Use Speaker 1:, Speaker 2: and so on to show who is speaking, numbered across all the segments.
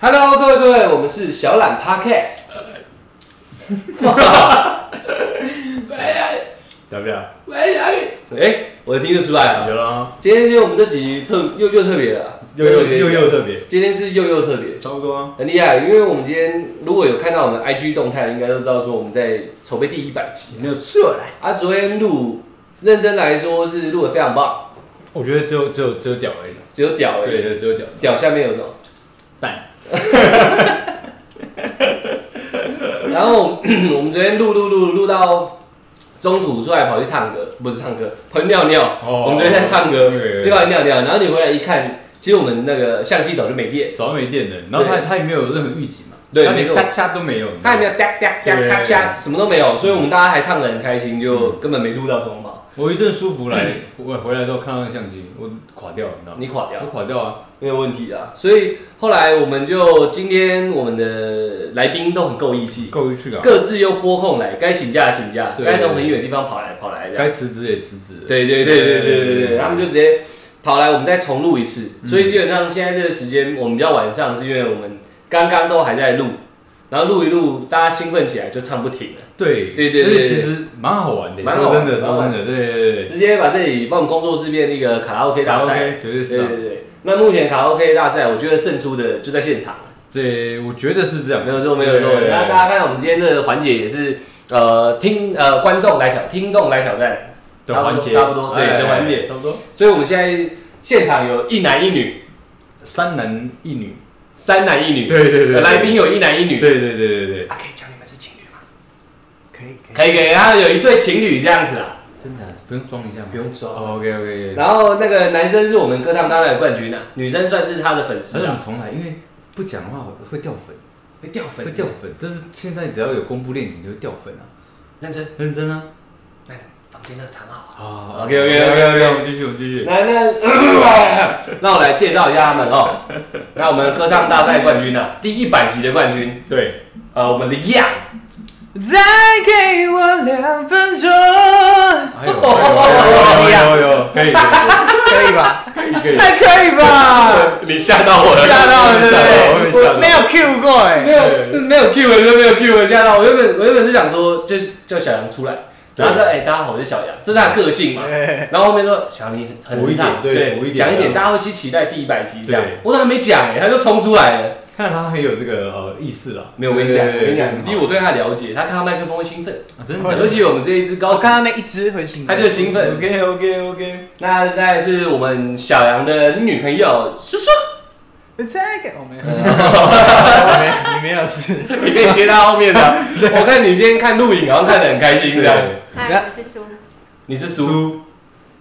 Speaker 1: Hello，各位各位，我们是小懒 Podcast。
Speaker 2: 要不要？
Speaker 1: 喂，哎，我听得出来了。
Speaker 2: 有了，
Speaker 1: 今天就我们这集特又又特别了，
Speaker 2: 又又又又特别，
Speaker 1: 今天是又又特别，
Speaker 2: 差不多啊。
Speaker 1: 很厉害。因为我们今天如果有看到我们 IG 动态，应该都知道说我们在筹备第一百集。
Speaker 2: 没有射来。
Speaker 1: 啊，昨天录，认真来说是录的非常棒。
Speaker 2: 我觉得只有只有只有屌而已，
Speaker 1: 只有屌而已。
Speaker 2: 对对，只有屌。
Speaker 1: 屌下面有什么？
Speaker 2: 蛋。
Speaker 1: 然后我们昨天录录录录到中途出来跑去唱歌，不是唱歌，跑去尿尿。
Speaker 2: 哦
Speaker 1: 我们昨天在唱歌，
Speaker 2: 对
Speaker 1: 对吧？尿尿，然后你回来一看，其实我们那个相机早就没电，
Speaker 2: 早就没电了，然后它它也没有任何预警嘛，
Speaker 1: 对没错
Speaker 2: 它连咔嚓都没有，
Speaker 1: 它也没有哒哒哒咔嚓，什么都没有，所以我们大家还唱得很开心，就根本没录到中跑。
Speaker 2: 我一阵舒服来，我回来之后看到那相机，我垮掉了，你知道吗？
Speaker 1: 你垮掉
Speaker 2: 我，垮掉啊！
Speaker 1: 没有问题啊。所以后来我们就今天我们的来宾都很够义气，
Speaker 2: 够去啊！
Speaker 1: 各自又拨空来，该请假请假，
Speaker 2: 对
Speaker 1: 该从很远的地方跑来跑来这样
Speaker 2: 该辞职也辞职。
Speaker 1: 对对对对对对对，他们就直接跑来，我们再重录一次。所以基本上现在这个时间，我们比较晚上，是因为我们刚刚都还在录，然后录一录，大家兴奋起来就唱不停了，
Speaker 2: 对
Speaker 1: 对对对
Speaker 2: 其实蛮好玩的，
Speaker 1: 蛮好玩
Speaker 2: 的，
Speaker 1: 蛮好玩。
Speaker 2: 说真的，对对对
Speaker 1: 直接把这里帮我们工作室变一个卡拉 OK 大赛。
Speaker 2: 绝对是。啊。
Speaker 1: 对对对，那目前卡拉 OK 大赛，我觉得胜出的就在现场，
Speaker 2: 对我觉得是这样，
Speaker 1: 没有错没有错。那大家看我们今天这个环节也是，呃，听呃观众来挑，听众来挑战，
Speaker 2: 的环节。
Speaker 1: 差不多对
Speaker 2: 哎
Speaker 1: 的环节。
Speaker 2: 差不多。
Speaker 1: 所以我们现在现场有一男一女，
Speaker 2: 三男一女，
Speaker 1: 三男一女，
Speaker 2: 对对对，
Speaker 1: 来宾有一男一女，
Speaker 2: 对对对对对，
Speaker 1: 啊，可以讲你们是情侣吗？
Speaker 3: 可以可以。
Speaker 1: 可以然后有一对情侣这样子啦，
Speaker 2: 真的？不用装一下吗？
Speaker 1: 不用装。
Speaker 2: OK OK，
Speaker 1: 然后那个男生是我们歌唱大赛的冠军啊，女生算是他的粉
Speaker 2: 而
Speaker 1: 丝
Speaker 2: 我们重来，因为不讲的话会掉粉，
Speaker 1: 会掉粉
Speaker 2: 会掉粉，就是现在只要有公布恋情就会掉粉啊，
Speaker 1: 认真，
Speaker 2: 认真啊。
Speaker 1: 那房间那个长好。
Speaker 2: 啊
Speaker 1: OK，OK，OK，OK
Speaker 2: 我们继续我们继续。
Speaker 1: 来，那那我来介绍一下他们哦。那我们歌唱大赛冠军啊，第一百集的冠军，
Speaker 2: 对，
Speaker 1: 呃，我们的 Yang，
Speaker 3: 再给我两分钟，
Speaker 2: 还有还有有有有可以
Speaker 3: 可以吧？
Speaker 2: 可以可以，
Speaker 3: 还可以吧？
Speaker 1: 你吓到我了，
Speaker 3: 吓到了，对不对？我没有 Q 过哎
Speaker 1: 没。有没有 Q 文都没有 Q 文吓到我。原本我原本是想说，就是叫小杨出来，然后说哎、大家好，我是小杨，这是他的个性嘛。
Speaker 3: 哎
Speaker 1: 然后后面说小杨你很
Speaker 2: 补一点
Speaker 1: 唱，
Speaker 2: 对
Speaker 1: 讲一点，大家会去期待第一百集这样。我都还没讲哎，他就冲出来了。
Speaker 2: 看他很有这个呃意识了。
Speaker 1: 没有，我跟你讲，我
Speaker 2: 对
Speaker 1: 跟你讲，以我
Speaker 2: 对
Speaker 1: 对他的了解，他看到麦克风会兴奋，
Speaker 2: 啊真
Speaker 3: 会
Speaker 2: 的
Speaker 1: 尤其我们这一支高级
Speaker 3: 我看，到那一只很兴奋，
Speaker 1: 他就兴奋。
Speaker 2: OK OK OK，
Speaker 1: 那再来是我们小杨的女朋友叔叔，
Speaker 3: 再给我没有，我没有，你没有是？
Speaker 1: 你可以接他后面的。我看你今天看录影，好像看得很开心这样。
Speaker 4: 嗨，我是苏。
Speaker 1: 你是叔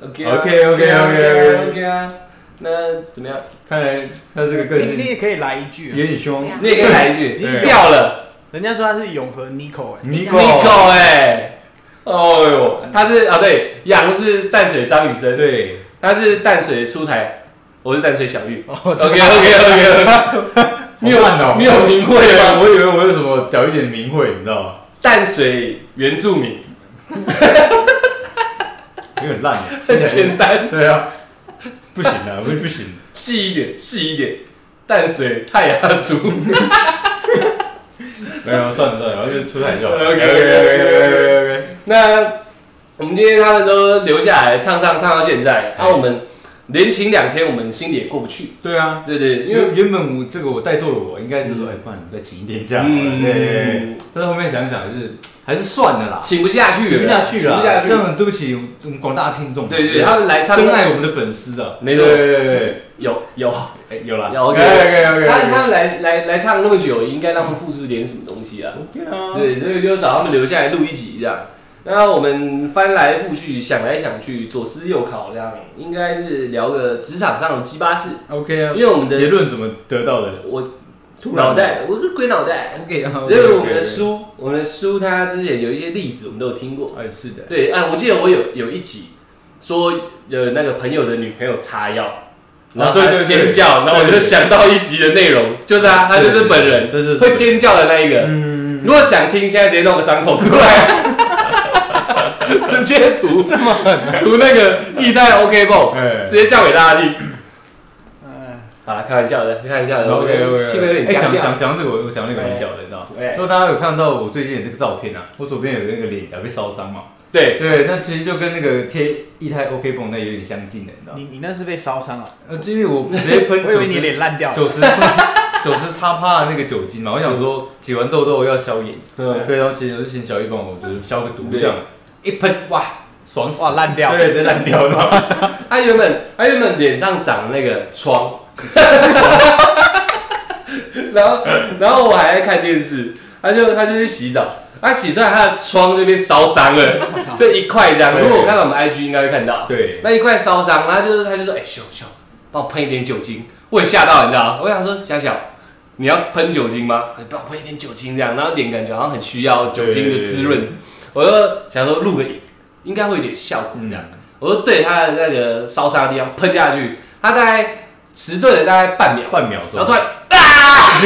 Speaker 1: ，，OK
Speaker 2: OK，OK，OK，OK。
Speaker 1: OK 啊。那怎么样？
Speaker 2: 看来他这个个性
Speaker 3: 你你也可以来一句啊。
Speaker 2: 有点凶。
Speaker 1: 你也可以来一句，
Speaker 2: 对。
Speaker 1: 掉了。
Speaker 3: 人家说他是永和 Nico 哎
Speaker 1: ，，Nico。哎，哦呦，他是啊对，杨是淡水张雨生，
Speaker 2: 对，
Speaker 1: 他是淡水出台，我是淡水小玉。
Speaker 3: 哦
Speaker 1: OK OK OK，你有你有名讳吗？
Speaker 2: 我以为我有什么屌一点名讳，你知道吗？
Speaker 1: 淡水原住民，
Speaker 2: 有点烂耶，
Speaker 1: 很简单，
Speaker 2: 对啊，不行啊，不不行，
Speaker 1: 细一点，细一点。淡水泰雅族。
Speaker 2: 没有算了算了，然后就出台就好。
Speaker 1: OK，OK，OK，OK，OK，那我们今天他们都留下来唱唱唱到现在，啊，我们连请两天，我们心里也过不去。
Speaker 2: 对啊，
Speaker 1: 对对，因
Speaker 2: 因
Speaker 1: 为
Speaker 2: 为原本我这个我带队我应该是说，哎，不然你再请一天假好了，对对对。
Speaker 1: 嗯，
Speaker 2: 但是后面想想还是还是算了啦，
Speaker 1: 请不下去了，
Speaker 2: 请不下去了，
Speaker 1: 请不下去
Speaker 2: 这。样对不起我们广大听众。
Speaker 1: 对对，他们来唱
Speaker 2: 深爱我们的粉丝啊，
Speaker 1: 没错。
Speaker 2: 对对对对，
Speaker 1: 有有，
Speaker 2: 哎有啦。
Speaker 1: 有，OK
Speaker 2: OK OK
Speaker 1: 他他们来来来唱那么久，应该让他们付出点什么东西啊
Speaker 2: ？OK 啊，
Speaker 1: 对，所以就找他们留下来录一集这样。那我们翻来覆去，想来想去，左思右考，这样应该是聊个职场上的鸡巴事
Speaker 2: ，OK 啊
Speaker 1: 因，为我们的
Speaker 2: 结论怎么得到的？
Speaker 1: 我脑袋，我是鬼脑袋。
Speaker 2: OK 啊，
Speaker 1: 所以我们的书，我们的书，它之前有一些例子，我们都有听过。
Speaker 2: 哎是的，
Speaker 1: 对，啊，我记得我有有一集说有那个朋友的女朋友擦药，然后他尖叫，然后我就想到一集的内容，就是啊，他就是本人
Speaker 2: 对对
Speaker 1: 会尖叫的那一个。
Speaker 2: 嗯，
Speaker 1: 如果想听，现在直接弄个伤口出来，直接涂
Speaker 3: 这么狠啊？
Speaker 1: 涂那个液态 OK 泵，
Speaker 2: 哎。
Speaker 1: 直接叫给大家听。
Speaker 3: 嗯，
Speaker 1: 好了，开玩笑的，开玩笑的
Speaker 2: ，OK OK，
Speaker 1: 气氛有点
Speaker 2: 哎，讲
Speaker 1: 僵掉。
Speaker 2: 讲讲这个，我我讲那个很屌的，你知道吗？
Speaker 1: 哎。
Speaker 2: 如果大家有看到我最近的这个照片啊，我左边有那个脸颊被烧伤嘛，
Speaker 1: 对，
Speaker 2: 对，那其实就跟那个贴一胎 OK 绷那有点相近的，你知道吗？
Speaker 3: 你你那是被烧伤了，
Speaker 2: 呃，因为我直接喷
Speaker 3: 我以为你
Speaker 2: 90
Speaker 3: 脸烂掉了。
Speaker 2: 九十 九十擦趴的那个酒精嘛，我想说挤完痘痘要消炎，
Speaker 1: 对。
Speaker 2: 对，然后其实就是请小玉帮我就是消个毒
Speaker 1: 对
Speaker 2: 这样，一喷哇爽死，
Speaker 3: 哇烂掉。
Speaker 2: 对，直接烂掉了。
Speaker 1: 他原本他原本脸上长那个疮，然后然后我还在看电视，他就他就去洗澡，他洗出来他的疮就被烧伤了，就一块这样。
Speaker 2: 对。
Speaker 1: 如果我看到我们 IG 应该会看到，
Speaker 2: 对，
Speaker 1: 那一块烧伤，然后就是他就说，哎、秀秀，帮我喷一点酒精，我也吓到，你知道吗？我想说，小小，你要喷酒精吗？哎帮我喷一点酒精。这样，然后脸感觉好像很需要酒精的滋润，我就想说录个影，应该会有点效果这样。我就对他的那个烧伤的地方喷下去，他大概迟钝了大概半秒，
Speaker 2: 半秒钟
Speaker 1: 然后突，然啊，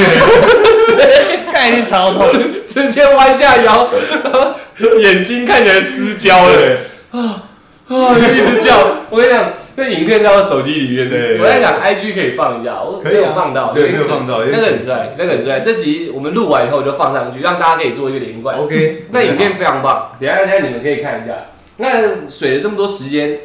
Speaker 3: 概念超痛，
Speaker 1: 直直接弯下腰，然后眼睛看起来失焦了。
Speaker 2: 啊，
Speaker 1: 啊，就一直叫。我跟你讲，那影片在我手机里面，
Speaker 2: 对
Speaker 1: 我在讲 IG 可以放一下，我
Speaker 2: 可以啊
Speaker 1: 没有放到，
Speaker 2: 没有放到
Speaker 1: 那个很帅，那个很帅。这集我们录完以后我就放上去，让大家可以做一个连贯。
Speaker 2: OK，
Speaker 1: 那影片非常棒，等下等下你们可以看一下。那水了这么多时间，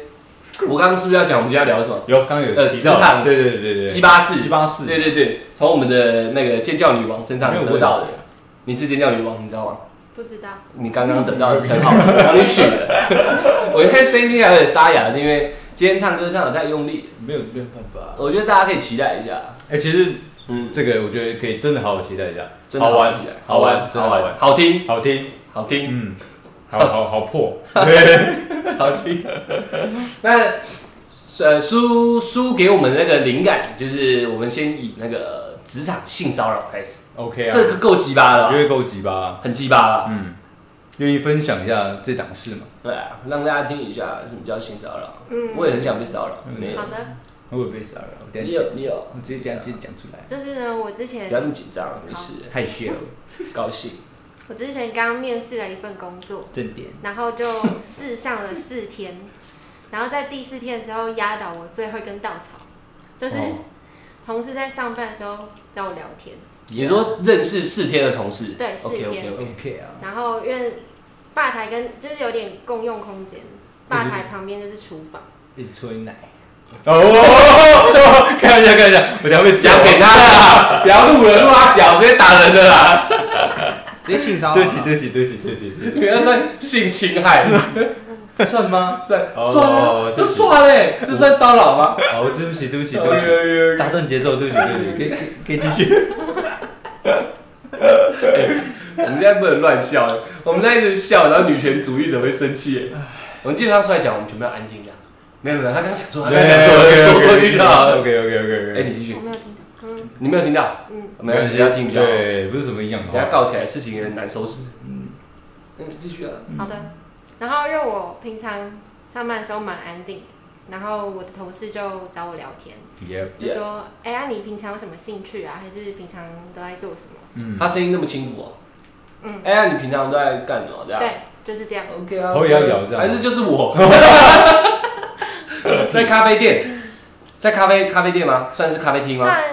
Speaker 1: 我刚刚是不是要讲我们今天要聊什么？
Speaker 2: 有刚刚有
Speaker 1: 呃职场
Speaker 2: 对对对对，
Speaker 1: 七八四
Speaker 2: 七，八四，
Speaker 1: 对对对，从我们的那个尖叫女王身上得到的。你是尖叫女王，你知道吗？
Speaker 4: 不知道，
Speaker 1: 你刚刚得到的称号，你取的。我一看声音听起来有点沙哑，是因为今天唱歌唱的太用力。
Speaker 2: 没有没有办法。
Speaker 1: 我觉得大家可以期待一下，
Speaker 2: 哎，其实
Speaker 1: 嗯，
Speaker 2: 这个我觉得可以真的好好期待一下，
Speaker 1: 真的
Speaker 2: 好玩好玩，真
Speaker 1: 好玩，
Speaker 2: 的好玩，
Speaker 1: 好听，
Speaker 2: 好听，
Speaker 1: 好听，
Speaker 2: 嗯，好好好破，对，
Speaker 1: 好听。那呃，书书给我们的那个灵感，就是我们先以那个职场性骚扰开始
Speaker 2: ，OK 啊，
Speaker 1: 这个够鸡巴了
Speaker 2: 觉得够鸡巴，
Speaker 1: 很鸡巴了。
Speaker 2: 嗯，愿意分享一下这档事嘛？
Speaker 1: 对啊，让大家听一下什么叫性骚扰。
Speaker 4: 嗯，
Speaker 1: 我也很想被骚扰，
Speaker 4: 好。的，
Speaker 2: 我有被骚扰，我等
Speaker 1: 你有你有，
Speaker 2: 我直接这样直接讲出来，
Speaker 4: 就是呢，我之前
Speaker 1: 不要那么紧张，没事，
Speaker 2: 害羞，
Speaker 1: 高兴。
Speaker 4: 我之前刚面试了一份工作，
Speaker 2: 正点，
Speaker 4: 然后就试上了四天，然后在第四天的时候压倒我最后一根稻草，就是
Speaker 2: 哦。
Speaker 4: 同事在上班的时候找我聊天，
Speaker 1: 你说认识四天的同事，
Speaker 4: 对四
Speaker 1: OK
Speaker 4: 天
Speaker 1: OK
Speaker 2: OK，OK 啊，
Speaker 4: 然后因为吧台跟就是有点共用空间，吧台旁边就是厨房，
Speaker 2: 一直吹奶。哦，看一下看一下，我等下被
Speaker 1: 讲给他啦，不要录了，录他小，直接打人的啦，
Speaker 3: 直接性骚扰。
Speaker 2: 对不起对不起对不起对不起对不
Speaker 1: 不要算性侵害，
Speaker 2: 起，算吗？
Speaker 1: 算
Speaker 2: 哦
Speaker 1: 算啊，
Speaker 2: 对不起
Speaker 1: 都错嘞，这算骚扰吗？
Speaker 2: 哦，对不起对不起对不起，打断节奏，对不起对不起，可以可以继续。
Speaker 1: 我们现在不能乱笑，我们在一直笑，然后女权主义者会生气。我们基本上出来讲，我们全部要安静这样。没有没有，他刚刚讲错，他讲错了，说过去就好了。
Speaker 2: OK OK OK
Speaker 1: 哎，你继续
Speaker 4: 我，没有听到，嗯
Speaker 1: 你没有听到？
Speaker 4: 嗯，
Speaker 1: 没关系，要听比较好。
Speaker 2: 对，不是什么营养。
Speaker 1: 等下告起来，事情也很难收拾。嗯，继续啊。
Speaker 4: 好的。然后因为我平常上班的时候蛮安定的，然后我的同事就找我聊天就说：“哎呀，你平常有什么兴趣啊？还是平常都在做什么
Speaker 2: 嗯，
Speaker 1: 他声音那么轻浮哦。
Speaker 4: 嗯
Speaker 1: 哎呀，你平常都在干什么？这？”样。
Speaker 4: 对，就是这样。
Speaker 1: OK 啊。
Speaker 2: 头也要摇这样
Speaker 1: 还是就是我。在咖啡店，在咖啡咖啡店吗？算是咖啡厅吗？
Speaker 4: 算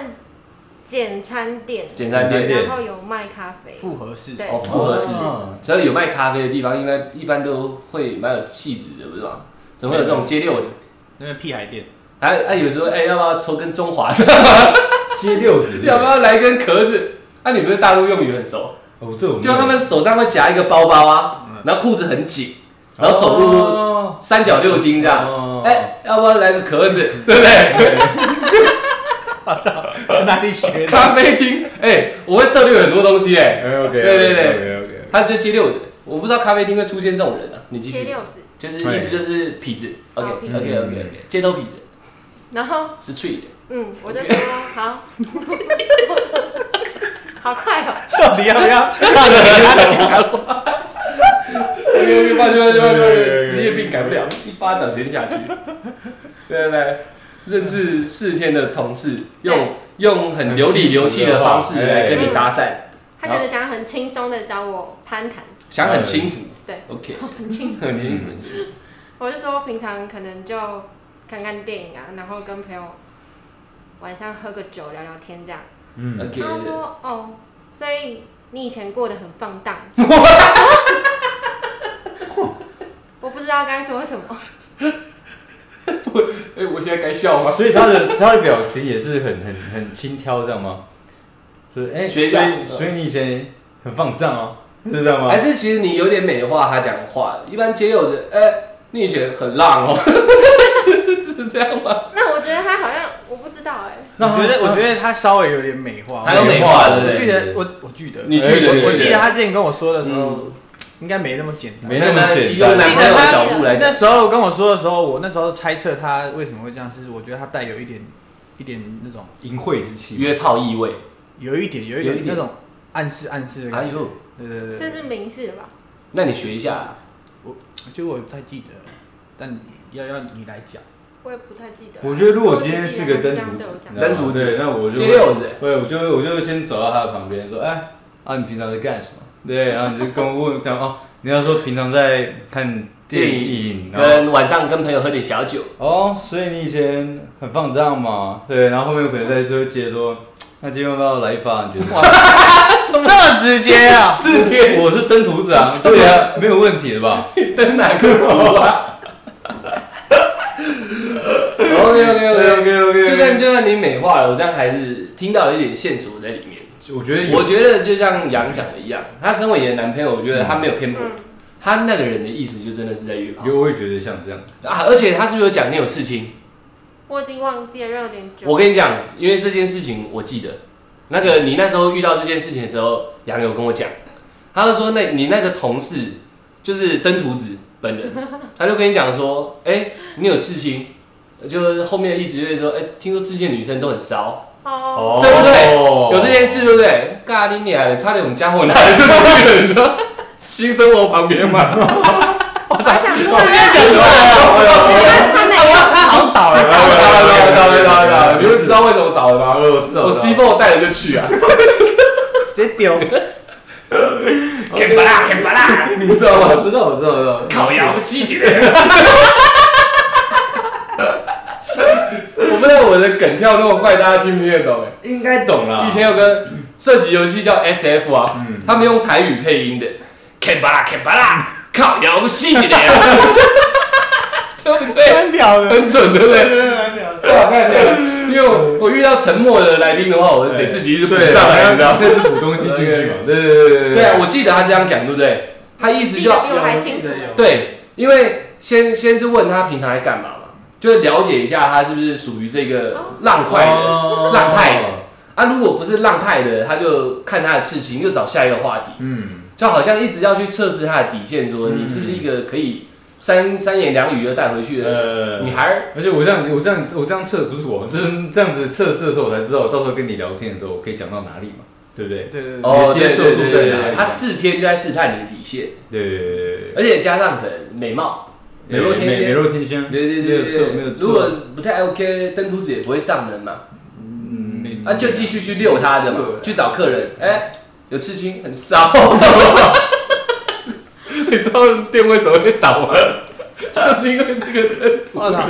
Speaker 4: 简餐店，
Speaker 1: 简餐店。
Speaker 2: 店
Speaker 4: 然后有卖咖啡，
Speaker 3: 复合式。
Speaker 4: 对
Speaker 1: 哦，复合式
Speaker 2: 哦。
Speaker 1: 只要有卖咖啡的地方，应该一般都会蛮有气质的，不是吗？怎么会有这种街六子？
Speaker 3: 那边屁孩店，
Speaker 1: 还还有时候，哎，要不要抽根中华？
Speaker 2: 街六子，
Speaker 1: 要不要来根壳子？啊，你不是大陆用语很熟？
Speaker 2: 哦，这我
Speaker 1: 就他们手上会夹一个包包啊，然后裤子很紧，然后走路
Speaker 2: 路
Speaker 1: 三角六斤这样。
Speaker 2: 样
Speaker 1: 哎，要不要来个壳子？对不对？
Speaker 3: 我操，哪里学的？
Speaker 1: 咖啡厅，哎，我会涉猎很多东西哎。
Speaker 2: OK，
Speaker 1: 对对对
Speaker 2: ，OK
Speaker 1: 他就接六子，我不知道咖啡厅会出现这种人啊。你继续，
Speaker 4: 接六子，
Speaker 1: 就是意思就是痞子。OK
Speaker 4: 哦
Speaker 1: OK
Speaker 4: 痞
Speaker 1: OK
Speaker 4: 子
Speaker 1: OK，街头痞子
Speaker 4: 然后
Speaker 1: 是脆的。
Speaker 4: 嗯，我就说好，好快哦，
Speaker 3: 到底要不要？
Speaker 1: 看了他警察话。OK OK，慢点慢点慢点，职业病改不了，一巴掌先下去。对对对，认识四天的同事，用用很流里流气的方式来跟你搭讪，
Speaker 4: 他可能想要很轻松的找我攀谈，
Speaker 1: 想很轻浮。
Speaker 4: 对
Speaker 1: ，OK，
Speaker 4: 很轻，
Speaker 1: 很轻浮。很轻浮
Speaker 4: 我是说平常可能就看看电影啊，然后跟朋友晚上喝个酒聊聊天这样。
Speaker 2: 嗯，
Speaker 4: 然后他说哦，所以你以前过得很放荡。我不知道该说什么。
Speaker 1: 哎，我现在该笑吗？
Speaker 2: 所以他的他的表情也是很很很轻佻，这样吗？所以哎，所以所以你以前很放荡哦，是这样吗
Speaker 1: 还？是其实你有点美化他讲话，一般街友的，哎，你以前很浪哦，是是这样吗？
Speaker 4: 那我觉得他好像我不知道哎、
Speaker 2: 那
Speaker 3: 我觉得我觉得他稍微有点美化，
Speaker 1: 还有美化
Speaker 3: 我记得我我记得
Speaker 1: 你
Speaker 2: 记得
Speaker 3: 我我
Speaker 2: 记得
Speaker 3: 他之前跟我说的时候
Speaker 1: 嗯，
Speaker 3: 应该没那么简单。
Speaker 2: 没那么简单
Speaker 1: 用男朋友的角度来
Speaker 3: 那，时候跟我说的时候，我那时候猜测他为什么会这样，是我觉得他带有一点一点那种
Speaker 2: 淫秽之气，
Speaker 1: 约炮意味。
Speaker 3: 有一点有一
Speaker 1: 点
Speaker 3: 点那种暗示暗示的感觉。
Speaker 1: 哎呦，
Speaker 3: 对对对对，
Speaker 4: 这是明示吧？
Speaker 1: 那你学一下，我
Speaker 3: 其实我也不太记得，但要要你来讲。
Speaker 4: 我也不太记得。
Speaker 2: 我觉得如果今天是个登徒子，
Speaker 1: 登徒子
Speaker 2: 对，那我就
Speaker 1: 街六子，
Speaker 2: 对，我就我就先走到他的旁边说，哎，啊，你平常在干什么？对，然后你就跟我问讲哦，你要说平常在看电影，
Speaker 1: 跟晚上跟朋友喝点小酒，
Speaker 2: 哦，所以你以前很放荡嘛？对，然后后面可能再说接着说，那今天要不要来一发？你觉得？
Speaker 3: 这么直接啊！
Speaker 1: 四天
Speaker 2: 我是登徒子啊，对啊，没有问题的吧？
Speaker 1: 登哪个徒啊？OK OK OK，OK
Speaker 2: OK，
Speaker 1: 就算就算你美化了，我这样还是听到了一点线索在里面。
Speaker 2: 我觉得有
Speaker 1: 我觉得就像杨讲的一样，他身为你的男朋友，我觉得他没有偏颇，
Speaker 4: 嗯，
Speaker 1: 他那个人的意思就真的是在约炮
Speaker 2: 有，我也觉得像这样子。
Speaker 1: 啊！而且他是不是有讲你有刺青？
Speaker 4: 我已经忘记了，有点久。
Speaker 1: 我跟你讲，因为这件事情我记得，那个你那时候遇到这件事情的时候，杨有跟我讲，他就说那你那个同事就是登徒子本人，他就跟你讲说，哎、你有刺青，就是后面的意思就是说，哎、听说世界女生都很骚，
Speaker 4: 哦，
Speaker 1: 对不对有这件事对不对？咖喱你来了，差点我们家伙拿来就去了，你知道？新生活旁边嘛，
Speaker 4: 我讲出来
Speaker 1: 讲出来了，
Speaker 4: 他没有，
Speaker 3: 他好像倒了，
Speaker 1: 倒了倒了倒了倒了倒了，你们知道为什么倒了吗？
Speaker 2: 我知道
Speaker 1: 我 C four 带着就去啊。
Speaker 3: 直接丢。
Speaker 1: 啃巴拉，啃巴拉，你知道吗？
Speaker 2: 我知道，我知道，我知道。
Speaker 1: 烤窑细节。我的梗跳那么快，大家听不听得懂？哎，
Speaker 2: 应该懂啦。
Speaker 1: 以前有个射击游戏叫 SF 啊，
Speaker 2: 嗯，
Speaker 1: 他们用台语配音的，啃巴拉，啃巴拉，烤窑细节，对不对？
Speaker 3: 蛮屌的，
Speaker 1: 很准，对不对？
Speaker 3: 蛮屌的。
Speaker 1: 哇，太屌了！因为我我遇到沉默的来宾的话，我得自己一直补，上来，你知道吗？
Speaker 2: 那是补东西进去嘛？对对对对
Speaker 1: 对啊，我记得他这样讲，对不对？他意思就
Speaker 4: 比我还清楚。
Speaker 1: 对，因为先先是问他平常在干嘛嘛，就是了解一下他是不是属于这个浪快的、
Speaker 2: 哦。
Speaker 1: 浪派的。啊。如果不是浪派的，他就看他的刺青，又找下一个话题，
Speaker 2: 嗯，
Speaker 1: 就好像一直要去测试他的底线，说
Speaker 2: 嗯。
Speaker 1: 你是不是一个可以三三言两语就带回去的
Speaker 2: 呃。
Speaker 1: 女孩儿。
Speaker 2: 而且我这样，我这样，我这样测不是我，就是这样子测试的时候，我才知道，到时候跟你聊天的时候，我可以讲到哪里嘛，对不对？
Speaker 3: 对对对，
Speaker 1: 哦，对
Speaker 2: 接受度
Speaker 1: 对对
Speaker 2: 哪里
Speaker 1: 对，他四天就在试探你的底线，
Speaker 2: 对对对对。
Speaker 1: 而且加上可能美貌，美若天仙
Speaker 2: 美
Speaker 1: 仙，
Speaker 2: 若天仙，
Speaker 1: 对对对
Speaker 2: 对没有错
Speaker 1: 如果不太 OK，登徒子也不会上门嘛。
Speaker 2: 嗯
Speaker 1: 啊，就继续去遛他的嘛，去找客人。哎、有刺青，很骚。你知道店为什么会倒吗？就是因为这个灯。
Speaker 3: 我操！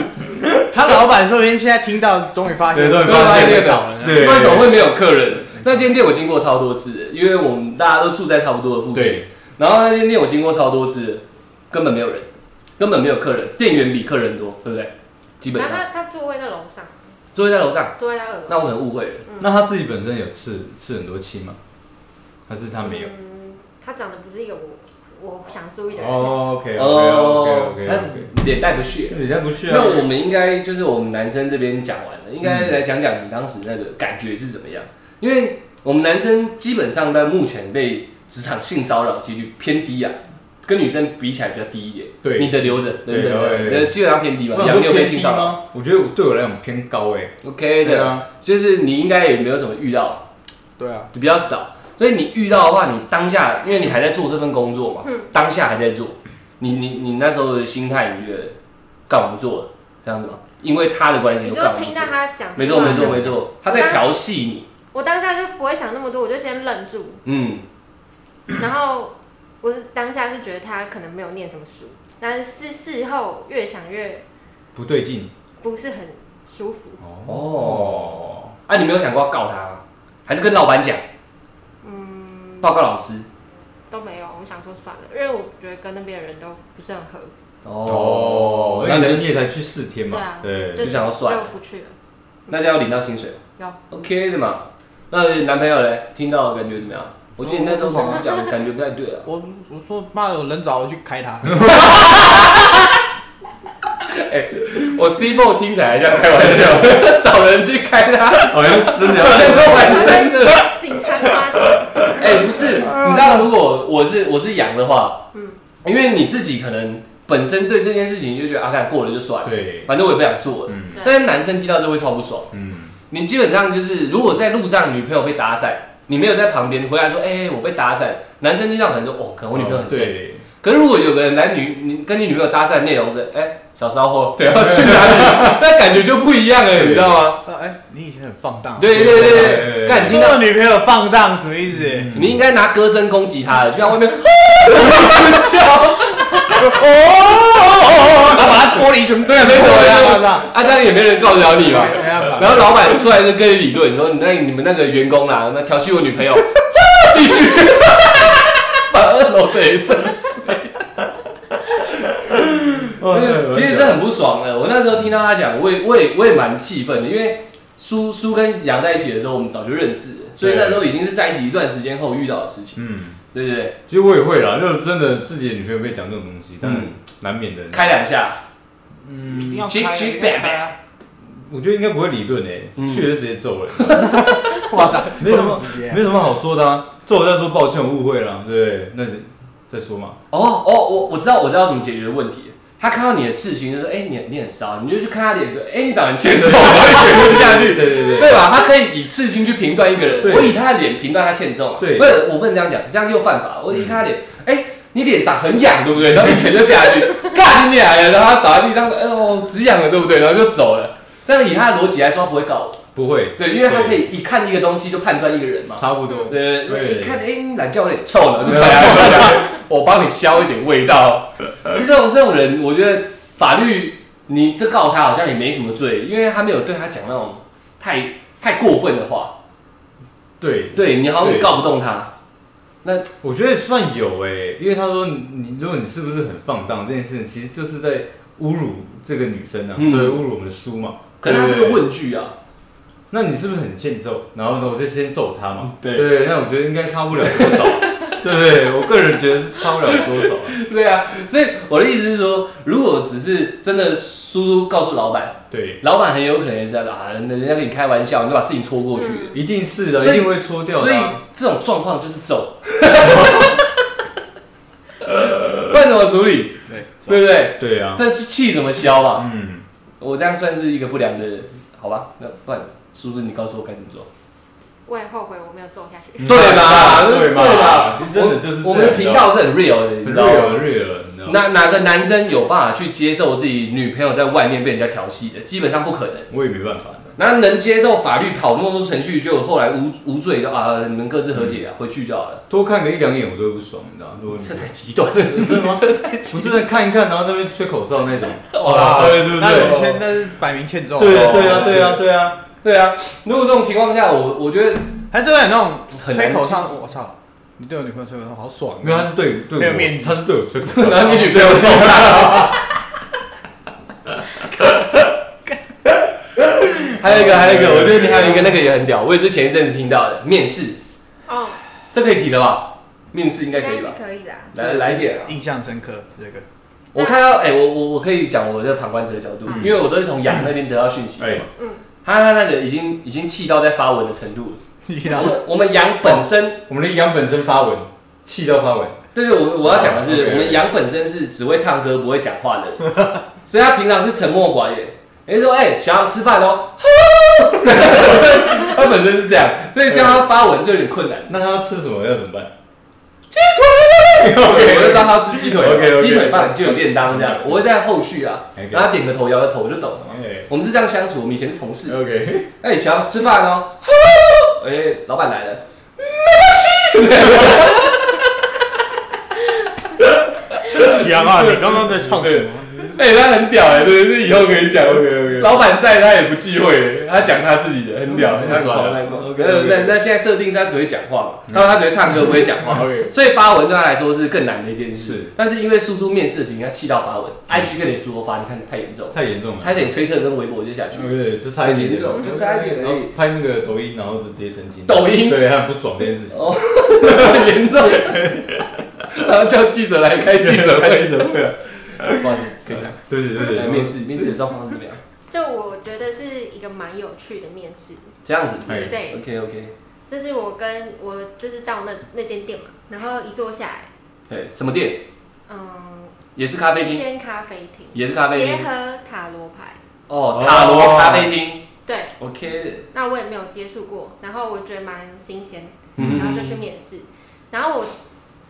Speaker 3: 他老板说不定现在听到，终于发现，
Speaker 2: 终于
Speaker 1: 发现
Speaker 3: 店倒了。
Speaker 2: 对
Speaker 1: 为什么会没有客人？那间店我经过超多次，因为我们大家都住在差不多的附近。
Speaker 2: 对，
Speaker 1: 然后那间店我经过超多次，根本没有人，根本没有客人，店员比客人多，对不对？基本上
Speaker 4: 他他座位在楼上，
Speaker 1: 座位在楼上，
Speaker 4: 座位在二楼。
Speaker 1: 那我可能误会了。
Speaker 2: 那他自己本身有刺刺很多青吗？还是他没有？
Speaker 4: 嗯，他长得不是一个我我想注意的人。
Speaker 2: 哦，OK OK
Speaker 1: 哦
Speaker 2: OK，OK
Speaker 1: 他脸带不屑。
Speaker 2: 人家不是啊。
Speaker 1: 那我们应该就是我们男生这边讲完了，应该来讲讲你当时那个感觉是怎么样？因为我们男生基本上在目前被职场性骚扰几率偏低啊，跟女生比起来比较低一点。
Speaker 2: 对
Speaker 1: 你的留着，对对
Speaker 2: 对
Speaker 1: 基本上偏低嘛。
Speaker 2: 那
Speaker 1: 杨你有被
Speaker 2: 偏低
Speaker 1: 性骚扰
Speaker 2: 吗？我觉得我对我来讲偏高哎。
Speaker 1: ？OK 的，
Speaker 2: 啊，
Speaker 1: 就是你应该也没有什么遇到，
Speaker 3: 对啊，
Speaker 1: 比较少。所以你遇到的话，你当下因为你还在做这份工作嘛，
Speaker 4: 嗯
Speaker 1: 当下还在做，你你你那时候的心态，你觉得干嘛不做了？这样子吗？因为他的关系，
Speaker 4: 你
Speaker 1: 我干嘛不做
Speaker 4: 就听到？他讲，
Speaker 1: 没错没错没。错，他在调戏你，
Speaker 4: 我当下就不会想那么多，我就先愣住，
Speaker 1: 嗯，
Speaker 4: 然后我是当下是觉得他可能没有念什么书，但是事后越想越
Speaker 2: 不对劲。
Speaker 4: 不是很舒服。
Speaker 1: 哦，啊，你没有想过要告他吗？还是跟老板讲？
Speaker 4: 嗯，
Speaker 1: 报告老师。
Speaker 4: 都没有，我想说算了，因为我觉得跟那边的人都不是很合，
Speaker 2: 哦，
Speaker 1: 那你
Speaker 2: 也才去四天嘛，对，
Speaker 1: 就想要算
Speaker 4: 就不去了。
Speaker 1: 那这样要领到薪水
Speaker 4: 要
Speaker 1: OK 的嘛？那男朋友嘞，听到感觉怎么样？我记得你那时候跟我讲，感觉不太对啊。
Speaker 3: 我我说妈有人找我去开他，
Speaker 1: 我 C four 听起来像开玩笑，找人去开他，
Speaker 2: 好像真的
Speaker 1: 好像开玩真的。
Speaker 4: 警察抓你，
Speaker 1: 哎、不是，你知道，如果我是我是羊的话，
Speaker 4: 嗯
Speaker 1: 因为你自己可能本身对这件事情就觉得啊，看过了就算了，
Speaker 2: 对，
Speaker 1: 反正我也不想做了。
Speaker 2: 嗯
Speaker 1: 但是男生听到这会超不爽。
Speaker 2: 嗯，
Speaker 1: 你基本上就是，如果在路上女朋友被搭讪，你没有在旁边回来说，哎、我被搭讪，男生听到可能说，哦，可能我女朋友很正。
Speaker 2: 对，
Speaker 1: 可是如果有个人来女，你跟你女朋友搭讪内容是，哎、小骚货，对，要去哪里？那感觉就不一样了，你知道吗？
Speaker 3: 哎，你以前很放荡，
Speaker 1: 对对对
Speaker 2: 对
Speaker 1: 对，
Speaker 2: 对
Speaker 1: 干你听到
Speaker 3: 女朋友放荡什么意思？
Speaker 1: 你应该拿歌声攻击他的，就像外面叫，
Speaker 3: 哦，然后把他玻璃全部
Speaker 1: 对，没错没错，
Speaker 3: 错，
Speaker 1: 啊，这样也没人告得了你嘛。然后老板出来就跟你理论，说你那你们那个员工啦，那调戏我女朋友，继续把二楼的人震碎。其实是很不爽的。我那时候听到他讲，我也我也我也蛮气愤的，因为苏苏跟杨在一起的时候，我们早就认识了，所以那时候已经是在一起一段时间后遇到的事情，
Speaker 2: 嗯，
Speaker 1: 对对对，
Speaker 2: 其实我也会啦，就是真的自己的女朋友被讲这种东西，但
Speaker 1: 嗯
Speaker 2: 难免的。
Speaker 1: 开两下，
Speaker 3: 嗯，
Speaker 1: 一定要开一定要开
Speaker 3: 啊！
Speaker 2: 我觉得应该不会理论诶，
Speaker 1: 嗯
Speaker 2: 去了就直接揍了，
Speaker 3: 哇塞，
Speaker 2: 没什么
Speaker 3: 直接
Speaker 2: 没什么好说的啊，揍了再说抱歉，我误会了，对不对？那就再说嘛。
Speaker 1: 哦哦，我我知道我知道怎么解决问题。他看到你的刺青，就说：“哎、你你很骚。”你就去看他脸，就：“哎、你长得很欠揍，我会选不下去。”
Speaker 2: 对对对，
Speaker 1: 对吧？他可以以刺青去评断一个人，我以他的脸评断他欠揍嘛。
Speaker 2: 对
Speaker 1: 不是我不能这样讲，这样又犯法。我一看他脸，哎、你脸长很痒，对不对？然后一拳就下去，干你俩了，然后他倒在地上，哎呦，止痒了，对不对？然后就走了。但是以他的逻辑来说，他不会告我，
Speaker 2: 不会，
Speaker 1: 对，因为他可以一看一个东西就判断一个人嘛。
Speaker 2: 差不多。
Speaker 1: 对对对，
Speaker 2: 对
Speaker 1: 一看，哎，你懒觉有点臭了，就踹他一下，我帮你消一点味道。这种这种人，我觉得法律你这告他好像也没什么罪，因为他没有对他讲那种太太过分的话。
Speaker 2: 对，
Speaker 1: 对你好像也告不动他。
Speaker 2: 那我觉得算有诶，因为他说你，如果你是不是很放荡这件事情，其实就是在侮辱这个女生啊，
Speaker 1: 嗯
Speaker 2: 对，侮辱我们的书嘛。
Speaker 1: 可是他是个
Speaker 2: 对
Speaker 1: 问句啊，
Speaker 2: 那你是不是很欠揍？然后呢，我就先揍他嘛。
Speaker 1: 对
Speaker 2: 对，那我觉得应该差不了多少，对 不对？我个人觉得是差不了多少。
Speaker 1: 对啊，所以我的意思是说，如果只是真的叔叔告诉老板，
Speaker 2: 对，
Speaker 1: 老板很有可能也是啊，人家跟你开玩笑，你就把事情戳过去。
Speaker 2: 一定是的，一定会戳掉
Speaker 1: 所以。这种状况就是揍，不然怎么处理？
Speaker 3: 对，
Speaker 1: 对不对？
Speaker 2: 对啊，
Speaker 1: 这是气怎么消嘛？
Speaker 2: 嗯，
Speaker 1: 我这样算是一个不良的，好吧？那不然叔叔你告诉我该怎么做？
Speaker 4: 我也后悔我没有做下去。
Speaker 1: 对吧
Speaker 2: 对嘛？其实真的就是
Speaker 1: 我们的频道是很 real 的，你知道吗
Speaker 2: ？real real，你知道吗？
Speaker 1: 哪哪个男生有办法去接受自己女朋友在外面被人家调戏的？基本上不可能。
Speaker 2: 我也没办法。
Speaker 1: 那能接受法律跑那么多程序，就后来无无罪就啊，你们各自和解啊，回去就好了。
Speaker 2: 多看个一两眼我都会不爽，你知道吗？如果你
Speaker 1: 这太极端了，
Speaker 2: 真的吗？
Speaker 1: 这太
Speaker 2: 不
Speaker 1: 极
Speaker 2: 是在看一看，然后那边吹口哨那种。
Speaker 1: 哇
Speaker 2: 对对
Speaker 3: 那
Speaker 2: 对
Speaker 3: 是欠，那是摆明欠揍。
Speaker 2: 对对啊对啊对啊，
Speaker 1: 对啊，如果这种情况下，我我觉得
Speaker 3: 还是会有那种
Speaker 1: 很难
Speaker 3: 吹口哨，我操！你对我女朋友吹口哨好爽啊，
Speaker 2: 因为他是对对我
Speaker 3: 没有面子
Speaker 2: 他是对我吹口哨。
Speaker 1: 然后你女朋友揍他。还有一个，还有一个，我觉得你还有一个那个也很屌，我也是前一阵子听到的面试，
Speaker 4: 哦，
Speaker 1: 这可以提了吧？面试应该
Speaker 4: 应该是
Speaker 1: 可以吧？
Speaker 4: 可以的啊。
Speaker 1: 来来一点啊！
Speaker 3: 印象深刻这个。
Speaker 1: 我看到，哎、我我我可以讲我的旁观者的角度，
Speaker 4: 嗯
Speaker 1: 因为我都是从羊那边得到讯息的
Speaker 2: 哎
Speaker 1: 嘛。
Speaker 4: 嗯，
Speaker 1: 他他那个已经已经气到在发文的程度了。我们我们羊本身，
Speaker 2: 我们的羊本身发文，气到发文。
Speaker 1: 对对，我我要讲的是，我们羊本身是只会唱歌不会讲话的人，所以他平常是沉默寡言。人家说，哎、想要吃饭哦，他本身是这样，所以叫他发文是有点困难。
Speaker 2: 那他要吃什么要怎么办？
Speaker 1: 我就知道他要吃鸡腿鸡腿饭就有便当这样，我会在后续啊后他点个头摇个头我就懂了我们是这样相处，我们以前是同事。
Speaker 2: OK，
Speaker 1: 哎、想要吃饭哦，哎、老板来了，
Speaker 3: 强 啊！啊，你刚刚在唱什么？
Speaker 1: 哎、他很屌哎、对，这以后可以讲。
Speaker 2: OK，OK。
Speaker 1: 老板在，他也不忌讳，他讲他自己的，很屌，很，
Speaker 2: 爽
Speaker 1: 他很狂。
Speaker 2: OK，OK。
Speaker 1: 那那现在设定是他只会讲话嘛，然后他只会唱歌，不会讲话，所以发文对他来说是更难的一件事。
Speaker 2: 是，
Speaker 1: 但是因为叔叔面试的事情，他气到发文，IG 跟你说发，你看太严重，
Speaker 2: 太严重了，
Speaker 1: 差一点推特跟微博就下去，
Speaker 2: 对，就差一点。点，
Speaker 1: 就差一点而已。
Speaker 2: 然后拍那个抖音，然后就直接澄清。
Speaker 1: 抖音？
Speaker 2: 对，他很不爽这件事情。
Speaker 1: 哦，很 严重，然后叫记者来开记者会，
Speaker 2: 开记者会啊，
Speaker 1: 不好意思，可以讲。
Speaker 2: 对对对。对，
Speaker 1: 来面试，面试的状况是怎么样？
Speaker 4: 就我觉得是一个蛮有趣的面试，
Speaker 1: 这样子，
Speaker 2: 哎
Speaker 4: 对
Speaker 1: ，，OK OK，
Speaker 4: 就是我跟我就是到那那间店嘛，然后一坐下来，
Speaker 1: 对，什么店？
Speaker 4: 嗯，
Speaker 1: 也是咖啡
Speaker 4: 一
Speaker 1: 厅，
Speaker 4: 间咖啡厅，
Speaker 1: 也是咖啡厅。
Speaker 4: 结合塔罗牌，
Speaker 1: 哦，
Speaker 2: 哦。
Speaker 1: 塔罗咖啡厅。
Speaker 4: 对
Speaker 1: ，，OK。
Speaker 4: 那我也没有接触过，然后我觉得蛮新鲜，
Speaker 1: 嗯。
Speaker 4: 然后就去面试，然后我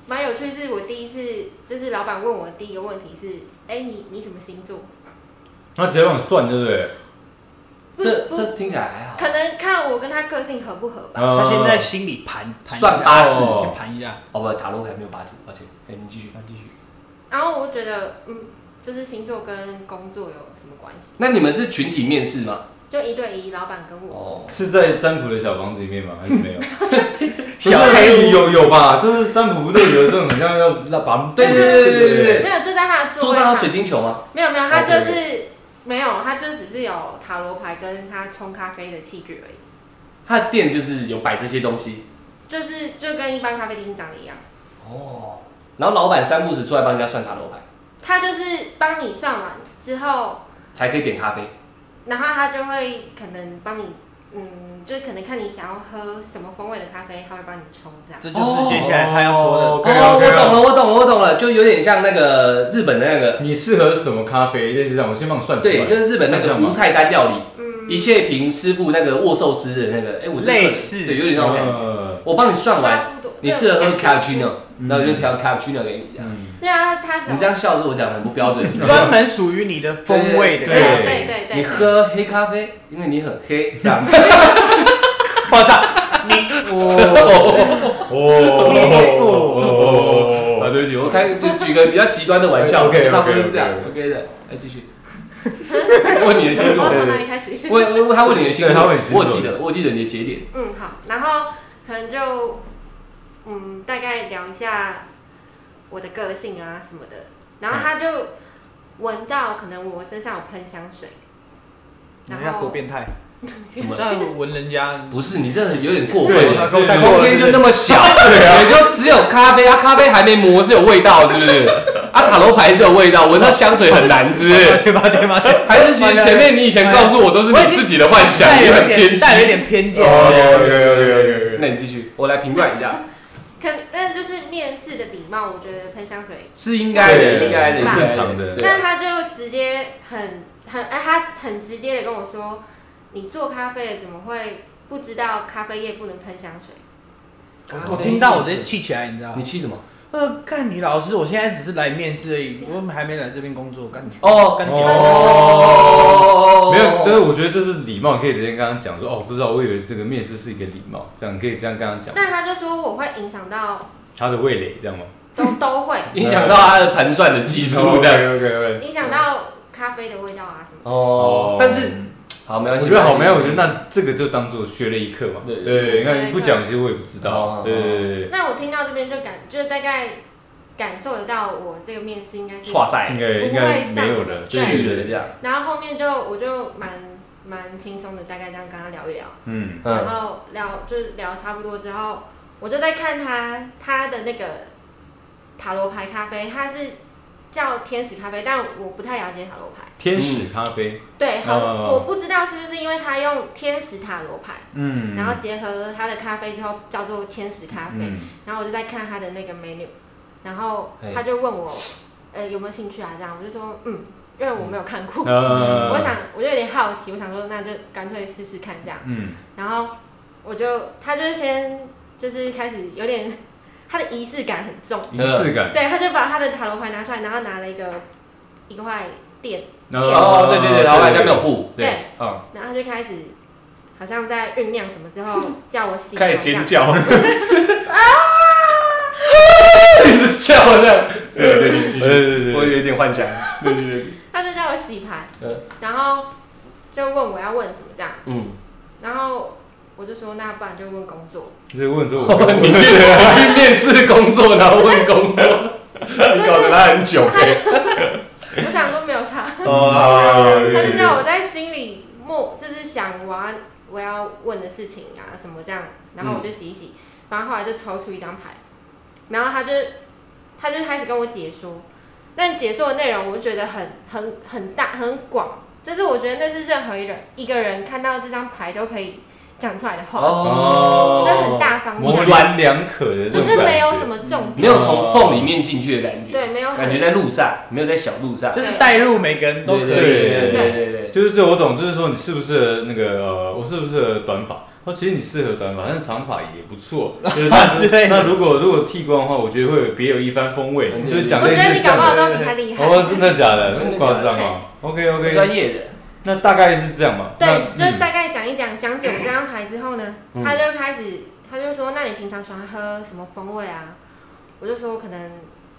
Speaker 4: 蛮有趣，是我第一次就是老板问我第一个问题是，哎、你你什么星座？
Speaker 2: 他直接帮你算，对不对？
Speaker 1: 这这听起来还好。
Speaker 4: 可能看我跟他个性合不合吧。
Speaker 2: 他
Speaker 3: 他现在心里盘盘
Speaker 1: 算八字
Speaker 3: 先盘一下，
Speaker 1: 哦，不，塔罗牌没有八字，而且。哎，你继续，继续。
Speaker 4: 然后我就觉得，嗯，就是星座跟工作有什么关系？
Speaker 1: 那你们是群体面试吗？
Speaker 4: 就一对一，老板跟我。
Speaker 1: 哦，
Speaker 2: 是在占卜的小房子里面吗？还是没有？
Speaker 3: 小黑屋
Speaker 2: 有有吧？就是占卜不都有这种很像要要把
Speaker 1: 对对对对对对
Speaker 4: 没有，就在他的座位
Speaker 1: 桌上有水晶球吗？
Speaker 4: 没有没有，他就是没有，他就只是有塔罗牌跟他冲咖啡的器具而已，
Speaker 1: 他的店就是有摆这些东西。
Speaker 4: 就是就跟一般咖啡厅长得一样。
Speaker 1: 哦。然后老板三步子出来帮人家算塔罗牌，
Speaker 4: 他就是帮你算完之后，
Speaker 1: 才可以点咖啡。
Speaker 4: 然后他就会可能帮你，嗯，就可能看你想要喝什么风味的咖啡，他会帮你冲这样。
Speaker 3: 这就是接下来他要说的。
Speaker 1: 哦我懂了，我懂了，我懂了，就有点像那个日本的那个，
Speaker 2: 你适合什么咖啡？类似这样，我先帮你算出来。
Speaker 1: 对，就是日本那个无菜单料理，
Speaker 4: 嗯，
Speaker 1: 一切平师傅那个握寿司的那个，哎，我
Speaker 3: 类似
Speaker 1: 对，有点那种感觉。
Speaker 2: 呃
Speaker 1: 我帮你算完。你适合喝
Speaker 4: 对
Speaker 1: cappuccino，
Speaker 2: 嗯
Speaker 1: 然后就调 cappuccino 给你这样。
Speaker 2: 嗯，
Speaker 4: 对啊，他
Speaker 1: 你这样笑是我讲的很不标准，
Speaker 3: 专门属于你的风味的
Speaker 4: 对。对对对，
Speaker 1: 你喝黑咖啡，因为你很黑，这样。
Speaker 3: 我操，你我
Speaker 2: 哦
Speaker 1: 啊，对不起，我开就举个比较极端的玩笑
Speaker 2: OK，OK，OK，
Speaker 1: 差不多是这样 OK 的。来，继续。问你的星座
Speaker 4: 我，从哪里开始？
Speaker 1: 问问他问你的星，座我记得我记得你的节点。
Speaker 4: 嗯，好，然后可能就嗯大概聊一下我的个性啊什么的，然后他就闻到可能我身上有喷香水，
Speaker 3: 人家多变态，
Speaker 1: 怎么？
Speaker 3: 这样闻人家。
Speaker 1: 不是你这有点过分。空间就那么小，也就只有咖啡啊，咖啡还没磨是有味道，是不是？啊，塔罗牌是有味道，闻到香水很难，是不是？还是其实前面你以前告诉我都是你自己的幻想，
Speaker 3: 带有一
Speaker 1: 你很偏激。
Speaker 3: 点带有一点偏见。
Speaker 2: 哦，有有有有有。
Speaker 1: 那你继续，我来评断一下，
Speaker 4: 就是的礼貌，我觉得喷香水，
Speaker 1: 是应该的，
Speaker 2: 对
Speaker 1: 应该的，
Speaker 4: 正
Speaker 2: 常的
Speaker 1: 对
Speaker 4: 但他就直接很很哎，他很直接的跟我说，你做咖啡的怎么会不知道咖啡液不能喷香水？
Speaker 3: 我听到我直接气起来，你知道吗？
Speaker 1: 你气什么？
Speaker 3: 呃，干你老师，我现在只是来面试而已，我还没来这边工作，干你
Speaker 1: 哦
Speaker 3: 干你
Speaker 1: 哦
Speaker 2: 没有，但是我觉得这是礼貌，可以直接跟他讲说，哦，不知道，我以为这个面试是一个礼貌，这样可以这样跟他讲，
Speaker 4: 但他就说我会影响到，
Speaker 2: 他的味蕾这样吗？
Speaker 4: 都都会
Speaker 1: 影响到他的盘算的技术，这样。
Speaker 2: OK OK。
Speaker 4: 影响到咖啡的味道啊什么。
Speaker 1: 哦，但是好，没关系。
Speaker 2: 我觉得好，没有，我觉得
Speaker 1: 得
Speaker 2: 那这个就当做学了一课嘛。
Speaker 1: 对
Speaker 2: 对，你看你不讲，其实我也不知
Speaker 1: 哦
Speaker 2: 道。对对对对，
Speaker 4: 那我听到这边就感，就大概感受得到我这个面试应该是，
Speaker 1: 哇塞
Speaker 2: 应，该应该没有了。
Speaker 1: 去了这样。
Speaker 4: 然后后面就我就蛮蛮轻松的，大概这样跟他聊一聊，
Speaker 2: 嗯，
Speaker 1: 嗯
Speaker 4: 然后聊就是聊差不多之后，我就在看他他的那个塔罗牌咖啡，它是叫天使咖啡，但我不太了解塔罗牌。
Speaker 2: 天使咖啡。
Speaker 4: 对，好，
Speaker 2: 哦
Speaker 4: 我不知道是不是因为他用天使塔罗牌，
Speaker 2: 嗯。
Speaker 4: 然后结合他的咖啡之后叫做天使咖啡，
Speaker 2: 嗯。
Speaker 4: 然后我就在看他的那个 menu，然后
Speaker 1: 哎
Speaker 4: 他就问我，呃，有没有兴趣啊？这样我就说，嗯，因为我没有看过，
Speaker 2: 呃
Speaker 4: 我想我就有点好奇，我想说那就干脆试试看这样，
Speaker 2: 嗯。
Speaker 4: 然后我就他就是先就是开始有点 他的仪式感很重，
Speaker 2: 仪式感。
Speaker 4: 对，他就把他的塔罗牌拿出来，然后拿了一个一块垫，
Speaker 1: 哦，对对对，老板家没有布，
Speaker 4: 对，
Speaker 1: 嗯，
Speaker 4: 然后他就开始好像在酝酿什么之后叫我洗，
Speaker 1: 开始尖，叫，啊 一直叫这样，对对对，继
Speaker 2: 对
Speaker 1: 续。
Speaker 2: 对对，
Speaker 1: 我有一点幻想。对对对，
Speaker 4: 他就叫我洗牌
Speaker 1: 嗯，
Speaker 4: 然后就问我要问什么这样，
Speaker 1: 嗯，
Speaker 4: 然后我就说那不然就问工作，
Speaker 2: 就问 工作
Speaker 1: 你去 你去面试工作，然后问工作，你 搞得他很久哎。
Speaker 4: 我想说没有差，
Speaker 1: 哦
Speaker 4: 他就叫我在心里默，就是想我要我要问的事情啊什么这样，然后我就洗一洗，然后后来就抽出一张牌，然后他就他就开始跟我解说，但解说的内容我就觉得很很很大很广，就是我觉得那是任何一人一个人看到这张牌都可以讲出来的话，
Speaker 1: 哦
Speaker 4: 就很大方
Speaker 2: 模
Speaker 4: 向，
Speaker 2: 棱两可的这
Speaker 4: 就
Speaker 2: 种感觉，
Speaker 4: 是没有什么重点，
Speaker 1: 没有从缝里面进去的感觉，
Speaker 4: 对，没有很
Speaker 1: 感觉在路上，没有在小路上。
Speaker 3: 就是带入每个人都可以。
Speaker 1: 对对对。
Speaker 2: 就是这我懂，就是说你适不适合那个呃，我适不适合短发？哦，其实你适合短发，但是长发也不错。就是那如果如果剃光的话，我觉得会有别有一番风味。
Speaker 1: 嗯
Speaker 2: 就是讲
Speaker 4: 我觉得你搞不好
Speaker 2: 的。
Speaker 4: 都比他厉害。
Speaker 2: 哦，真的假的？这么夸张啊？OK
Speaker 1: 专
Speaker 2: OK，专
Speaker 1: 业的，
Speaker 2: 那大概是这样嘛？
Speaker 4: 对，就是大概讲一讲，讲解我这张牌之后呢，
Speaker 1: 嗯。
Speaker 4: 他就开始，他就说，那你平常喜欢喝什么风味啊？我就说可能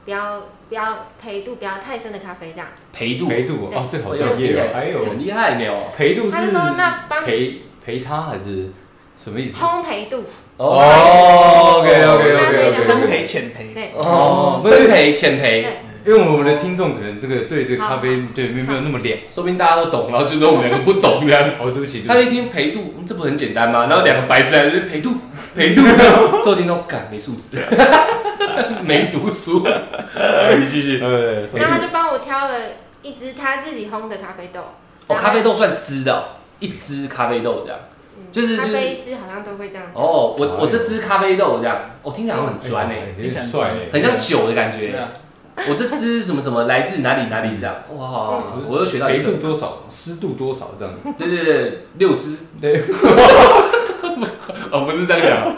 Speaker 4: 不要不要陪度不要太深的咖啡这样。
Speaker 1: 陪度，
Speaker 2: 陪度
Speaker 4: 对。
Speaker 2: 哦，这好
Speaker 1: 哎呦
Speaker 2: 专业哦。
Speaker 1: 听起来
Speaker 2: 还有
Speaker 1: 很厉害呢哦。
Speaker 2: 陪度
Speaker 4: 他就是说那帮你
Speaker 2: 陪陪他还是什么意思？
Speaker 4: 烘焙度，
Speaker 2: 哦，OK OK OK
Speaker 3: 深培浅培，
Speaker 4: 对。
Speaker 1: 哦，深陪浅陪，
Speaker 4: 对，
Speaker 2: 因为我们的听众可能这个对这个咖啡对没有没有那么凉。
Speaker 1: 说不定大家都懂，然后就说我们两个不懂这样。
Speaker 2: 哦，对不起，
Speaker 1: 他
Speaker 2: 对不起。
Speaker 1: 一听陪度，嗯这不很简单吗？然后两个白痴在那边陪度 陪度，最后听到干没素质，没读书。你继续。
Speaker 2: 呃，
Speaker 4: 然后他就帮我挑了一支他自己烘的咖啡豆。
Speaker 1: 哦，咖啡豆算支的哦，一支咖啡豆这样。
Speaker 4: 嗯
Speaker 1: 就是
Speaker 4: 咖啡师好像都会这样讲。
Speaker 1: 哦，我我这支咖啡豆这样，我听起来好像很专诶，
Speaker 2: 有点帅欸
Speaker 1: 很像酒的感觉。
Speaker 3: 对啊，
Speaker 1: 我这支什么什么来自哪里哪里这样，哇，我又学到一课
Speaker 2: 肥度。多少，湿度多少这样子。
Speaker 1: 对对对，六支。
Speaker 2: 对，
Speaker 1: 哦，不是这样讲。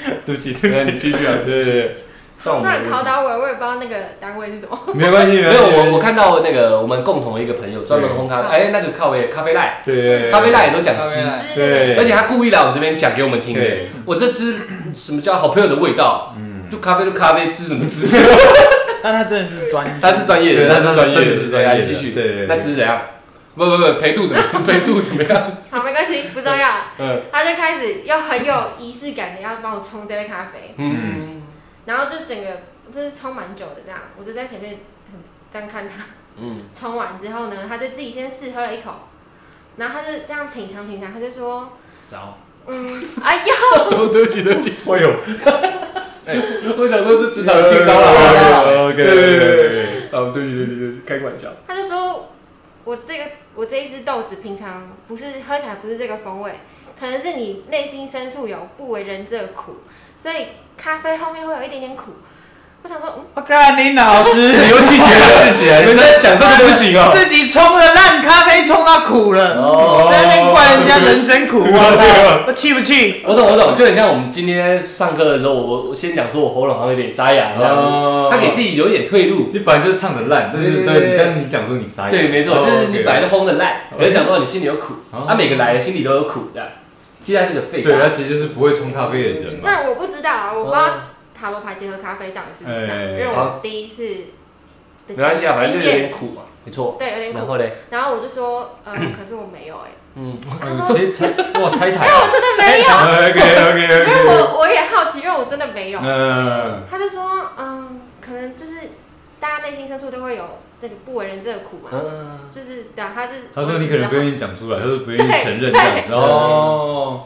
Speaker 2: 对不起，
Speaker 1: 对
Speaker 2: 对不起，
Speaker 1: 你继续啊，
Speaker 2: 对对对，
Speaker 1: 算我们的
Speaker 4: 考倒我，我也不知道那个单位是什么。
Speaker 2: 没关系，没
Speaker 1: 没有。我我看到那个我们共同的一个朋友专门烘咖啡，哎，那个咖啡咖啡赖，
Speaker 2: 对对对，
Speaker 1: 咖啡赖也都讲支，
Speaker 4: 对
Speaker 2: 对
Speaker 1: 而且他故意来我们这边讲给我们听的
Speaker 2: 对。
Speaker 1: 我这支什么叫好朋友的味道？
Speaker 2: 嗯，
Speaker 1: 就咖啡就咖啡，支什么支？
Speaker 3: 但他真的是专，
Speaker 1: 他是专业的，
Speaker 2: 对
Speaker 1: 他是专业的，
Speaker 2: 他是专业
Speaker 1: 继续。
Speaker 2: 对对对
Speaker 1: 那支怎样？不不不，陪度怎么样？陪度怎么样？
Speaker 4: 好，没关系，不重要。
Speaker 1: 嗯
Speaker 4: 他就开始要很有仪式感的要帮我冲这杯咖啡，
Speaker 1: 嗯
Speaker 4: 然后就整个就是冲蛮久的这样，我就在前面很这样看他。
Speaker 1: 嗯，
Speaker 4: 冲完之后呢，他就自己先试喝了一口，然后他就这样品尝品尝，他就说，
Speaker 1: 少。
Speaker 4: 嗯，哎呦，
Speaker 1: 对对不起对不起，
Speaker 2: 哎呦，
Speaker 1: 我想说这职场性骚扰啊。
Speaker 2: OK
Speaker 1: 对对对对
Speaker 2: OK，
Speaker 1: 哦，对不起对不起对不起，开个玩笑。
Speaker 4: 他就说我这个我这一只豆子平常不是喝起来不是这个风味，可能是你内心深处有不为人知的苦，所以咖啡后面会有一点点苦。我想说，嗯，
Speaker 3: 我看你老师。
Speaker 1: 油气起来，
Speaker 2: 起来
Speaker 1: 人家讲这个不行哦。
Speaker 3: 自己冲的烂咖啡冲到苦了，
Speaker 1: 哦。
Speaker 3: 在那边怪人家人生苦，我操，我气不气？
Speaker 1: 我懂我懂，就很像我们今天上课的时候，我我先讲说我喉咙好像有点沙哑这样子，
Speaker 2: 哦。
Speaker 1: 他给自己留一点退路。
Speaker 2: 其实本来就是唱的烂，但是
Speaker 1: 对
Speaker 2: 但是你讲说你沙哑，
Speaker 1: 对，没错，
Speaker 2: 哦
Speaker 1: 就是你本来就轰的烂，可是讲说你心里有苦，
Speaker 2: 哦。
Speaker 1: 他每个来的心里都有苦的。其实他是个废
Speaker 2: 对，他，其实就是不会冲咖啡的人嘛。
Speaker 4: 那我不知道啊，我不知道塔罗牌结合咖啡到底是不是这样，
Speaker 2: 哎
Speaker 4: 因为我第一次的
Speaker 1: 没关系啊，反正就有点苦嘛，没错。
Speaker 4: 对有点苦，
Speaker 1: 然后嘞，
Speaker 4: 然后我就说，呃，可是我没有哎，
Speaker 1: 嗯，
Speaker 2: 嗯直接猜哇猜台
Speaker 4: 因为我真的没有
Speaker 2: ，，OK OK
Speaker 4: 因为
Speaker 2: OK，
Speaker 4: 我我也好奇，因为我真的没有。
Speaker 2: 嗯，
Speaker 4: 他就说，嗯，可能就是大家内心深处都会有那个不为人知的苦嘛，
Speaker 1: 嗯，
Speaker 4: 就是对啊，他是
Speaker 2: 他说你可能不愿意讲出来，他说不愿意承认这
Speaker 4: 对
Speaker 2: 样子。哦。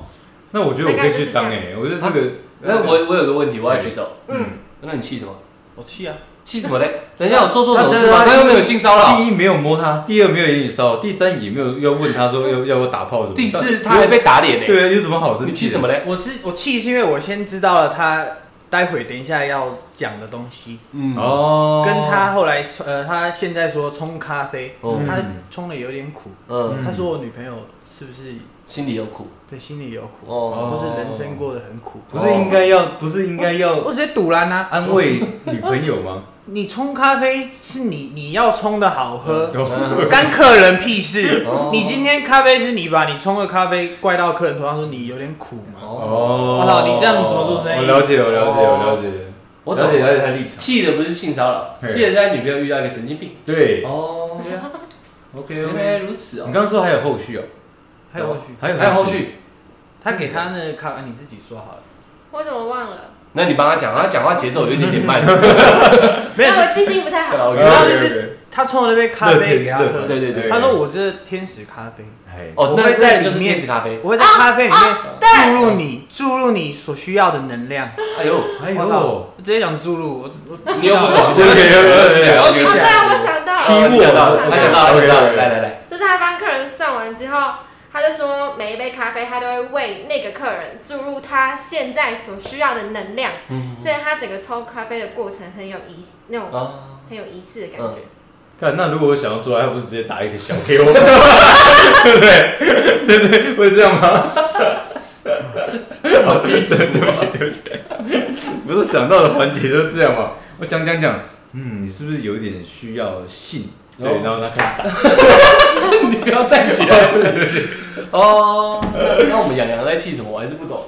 Speaker 2: 那我觉得我可以去当哎，我觉得这个
Speaker 1: 那我我有个问题，我要举手。
Speaker 4: 嗯，
Speaker 1: 那你气什么？
Speaker 3: 我气啊！
Speaker 1: 气什么嘞？等一下我做错什么事吗？
Speaker 2: 他
Speaker 1: 他又没有性骚扰。
Speaker 2: 第一没有摸他，第二没有言语骚扰，第三也没有要问他说要要我打炮什么。
Speaker 1: 第四他还被打脸嘞。
Speaker 2: 对啊，有什么好事？
Speaker 1: 你气什么？嘞？
Speaker 3: 我是我气是因为我先知道了他待会等一下要讲的东西，
Speaker 1: 嗯
Speaker 2: 哦，
Speaker 3: 跟他后来呃他现在说冲咖啡，
Speaker 1: 哦
Speaker 3: 他冲的有点苦，
Speaker 1: 嗯，
Speaker 3: 他说我女朋友是不是
Speaker 1: 心里有苦
Speaker 3: 对心里有苦，
Speaker 1: 哦。
Speaker 3: 不是人生过得很苦？
Speaker 2: 不是应该要不是应该要
Speaker 3: 我直接堵拦啊！
Speaker 2: 安慰女朋友吗？
Speaker 3: 你冲咖啡是你你要冲的好喝，
Speaker 1: 嗯
Speaker 3: 干客人屁事
Speaker 1: 哦。
Speaker 3: 你今天咖啡是你把你冲的咖啡怪到客人头上，说你有点苦嘛？
Speaker 1: 哦，
Speaker 3: 我操你这样怎么做生意
Speaker 2: 我了解，我了解，我了解。
Speaker 1: 我懂
Speaker 2: 了解了解他的立场。
Speaker 1: 气的不是性骚扰，
Speaker 2: 嘿
Speaker 1: 气的是他女朋友遇到一个神经病。
Speaker 2: 对
Speaker 1: 哦
Speaker 2: ，，OK
Speaker 1: 原
Speaker 2: OK。
Speaker 1: 来如此哦
Speaker 2: 你。刚刚说还有后续哦，
Speaker 3: 还有后续，
Speaker 2: 还有
Speaker 1: 还有后，续，
Speaker 3: 他给他那个咖，啊你自己说好了。
Speaker 4: 我怎么忘了？
Speaker 1: 那你帮他讲，他讲话节奏有一点点慢。
Speaker 3: 没有，
Speaker 4: 但我记性不太好。
Speaker 1: 哦
Speaker 3: 主要就是他冲了那杯咖啡给他喝，
Speaker 1: 对对对
Speaker 3: 他说我这是天使咖啡，
Speaker 2: 哎，
Speaker 1: 哦，那
Speaker 3: 我会在
Speaker 1: 那就是天使咖啡。
Speaker 3: 我会在咖啡里面注入你注入你所需要的能量。
Speaker 1: 哎呦，
Speaker 2: 哎呦，
Speaker 3: 直接讲注入，我我
Speaker 1: 你又不爽，
Speaker 2: 对对对对对
Speaker 1: 我
Speaker 4: 哦，对啊，我想到了，
Speaker 1: 哦你想到了，他想到了，他想到来来来，
Speaker 4: 就是他帮客人算完之后，他就说每一杯咖啡他都会为那个客人注入他现在所需要的能量，所以他整个抽咖啡的过程很有仪式，那种
Speaker 1: 啊，
Speaker 4: 很有仪式的感觉。
Speaker 2: 看那如果我想要做，他不是直接打一个小给我，对 不对？对对，会这样吗？
Speaker 1: 好低俗
Speaker 2: 对不起，对不起，不是想到的环节就是这样嘛。我讲讲讲，嗯，你是不是有点需要性？对，
Speaker 1: 哦
Speaker 2: 然后他开始打，
Speaker 1: 你不要站起来。哦，那那我们养羊在气什么？我还是不懂。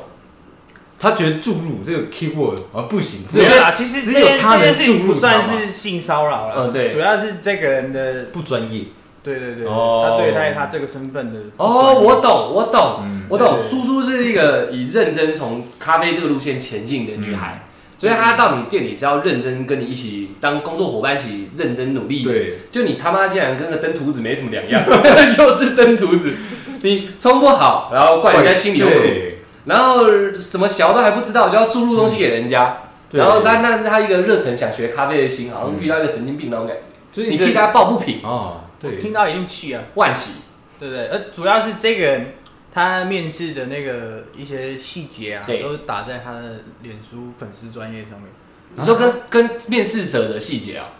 Speaker 2: 他觉得注入这个 keyword 啊不行，
Speaker 3: 没有啦，其实
Speaker 2: 只有他能
Speaker 3: 这件事情
Speaker 2: 注入
Speaker 3: 不算是性骚扰了，
Speaker 1: 嗯对
Speaker 3: 主要是这个人的，
Speaker 2: 不专业。
Speaker 3: 对对对，
Speaker 2: 哦
Speaker 3: 他对待他这个身份的，
Speaker 1: 哦，我懂，我懂，
Speaker 2: 嗯
Speaker 1: 我懂。
Speaker 3: 对
Speaker 1: 叔叔是一个以认真从咖啡这个路线前进的女孩，所以他到你店里是要认真跟你一起当工作伙伴，一起认真努力。
Speaker 2: 对，
Speaker 1: 就你他妈竟然跟个登徒子没什么两样，又是登徒子，你冲不好，然后怪人家心里有苦，
Speaker 2: 对，
Speaker 1: 然后什么小都还不知道，就要注入东西给人家，
Speaker 2: 对。
Speaker 1: 然后他那他一个热忱想学咖啡的心，好像遇到一个神经病那种感觉，
Speaker 2: 就是
Speaker 1: 你替他抱不平，
Speaker 2: 哦，对，
Speaker 3: 听到一定气啊，
Speaker 1: 万喜。
Speaker 3: 对不对？而主要是这个人他面试的那个一些细节啊，
Speaker 1: 对。
Speaker 3: 都打在他的脸书粉丝专业上面。
Speaker 1: 你说跟跟面试者的细节啊，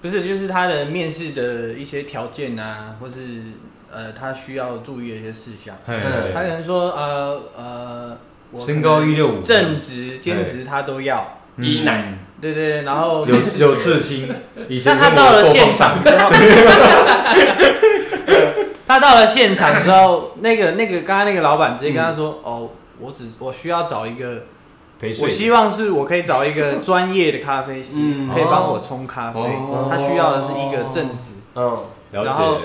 Speaker 3: 不是，就是他的面试的一些条件啊，或是呃他需要注意的一些事项。
Speaker 2: 嘿。
Speaker 3: 他可能说呃呃，我
Speaker 2: 身高一六五，
Speaker 3: 正职、兼职他都要，
Speaker 2: 嗯。
Speaker 1: 一男。
Speaker 3: 对对对，然后
Speaker 2: 有有刺青，以前
Speaker 3: 但他到了现场之后，他到了现场之后，那个那个刚刚那个老板直接跟他说：“哦，我只我需要找一个，
Speaker 2: 陪睡，
Speaker 3: 我希望是我可以找一个专业的咖啡师，
Speaker 1: 嗯。
Speaker 3: 可以帮我冲咖啡。
Speaker 2: 哦。
Speaker 3: 他需要的是一个正职，
Speaker 1: 嗯，
Speaker 2: 了
Speaker 3: 然后
Speaker 2: 解，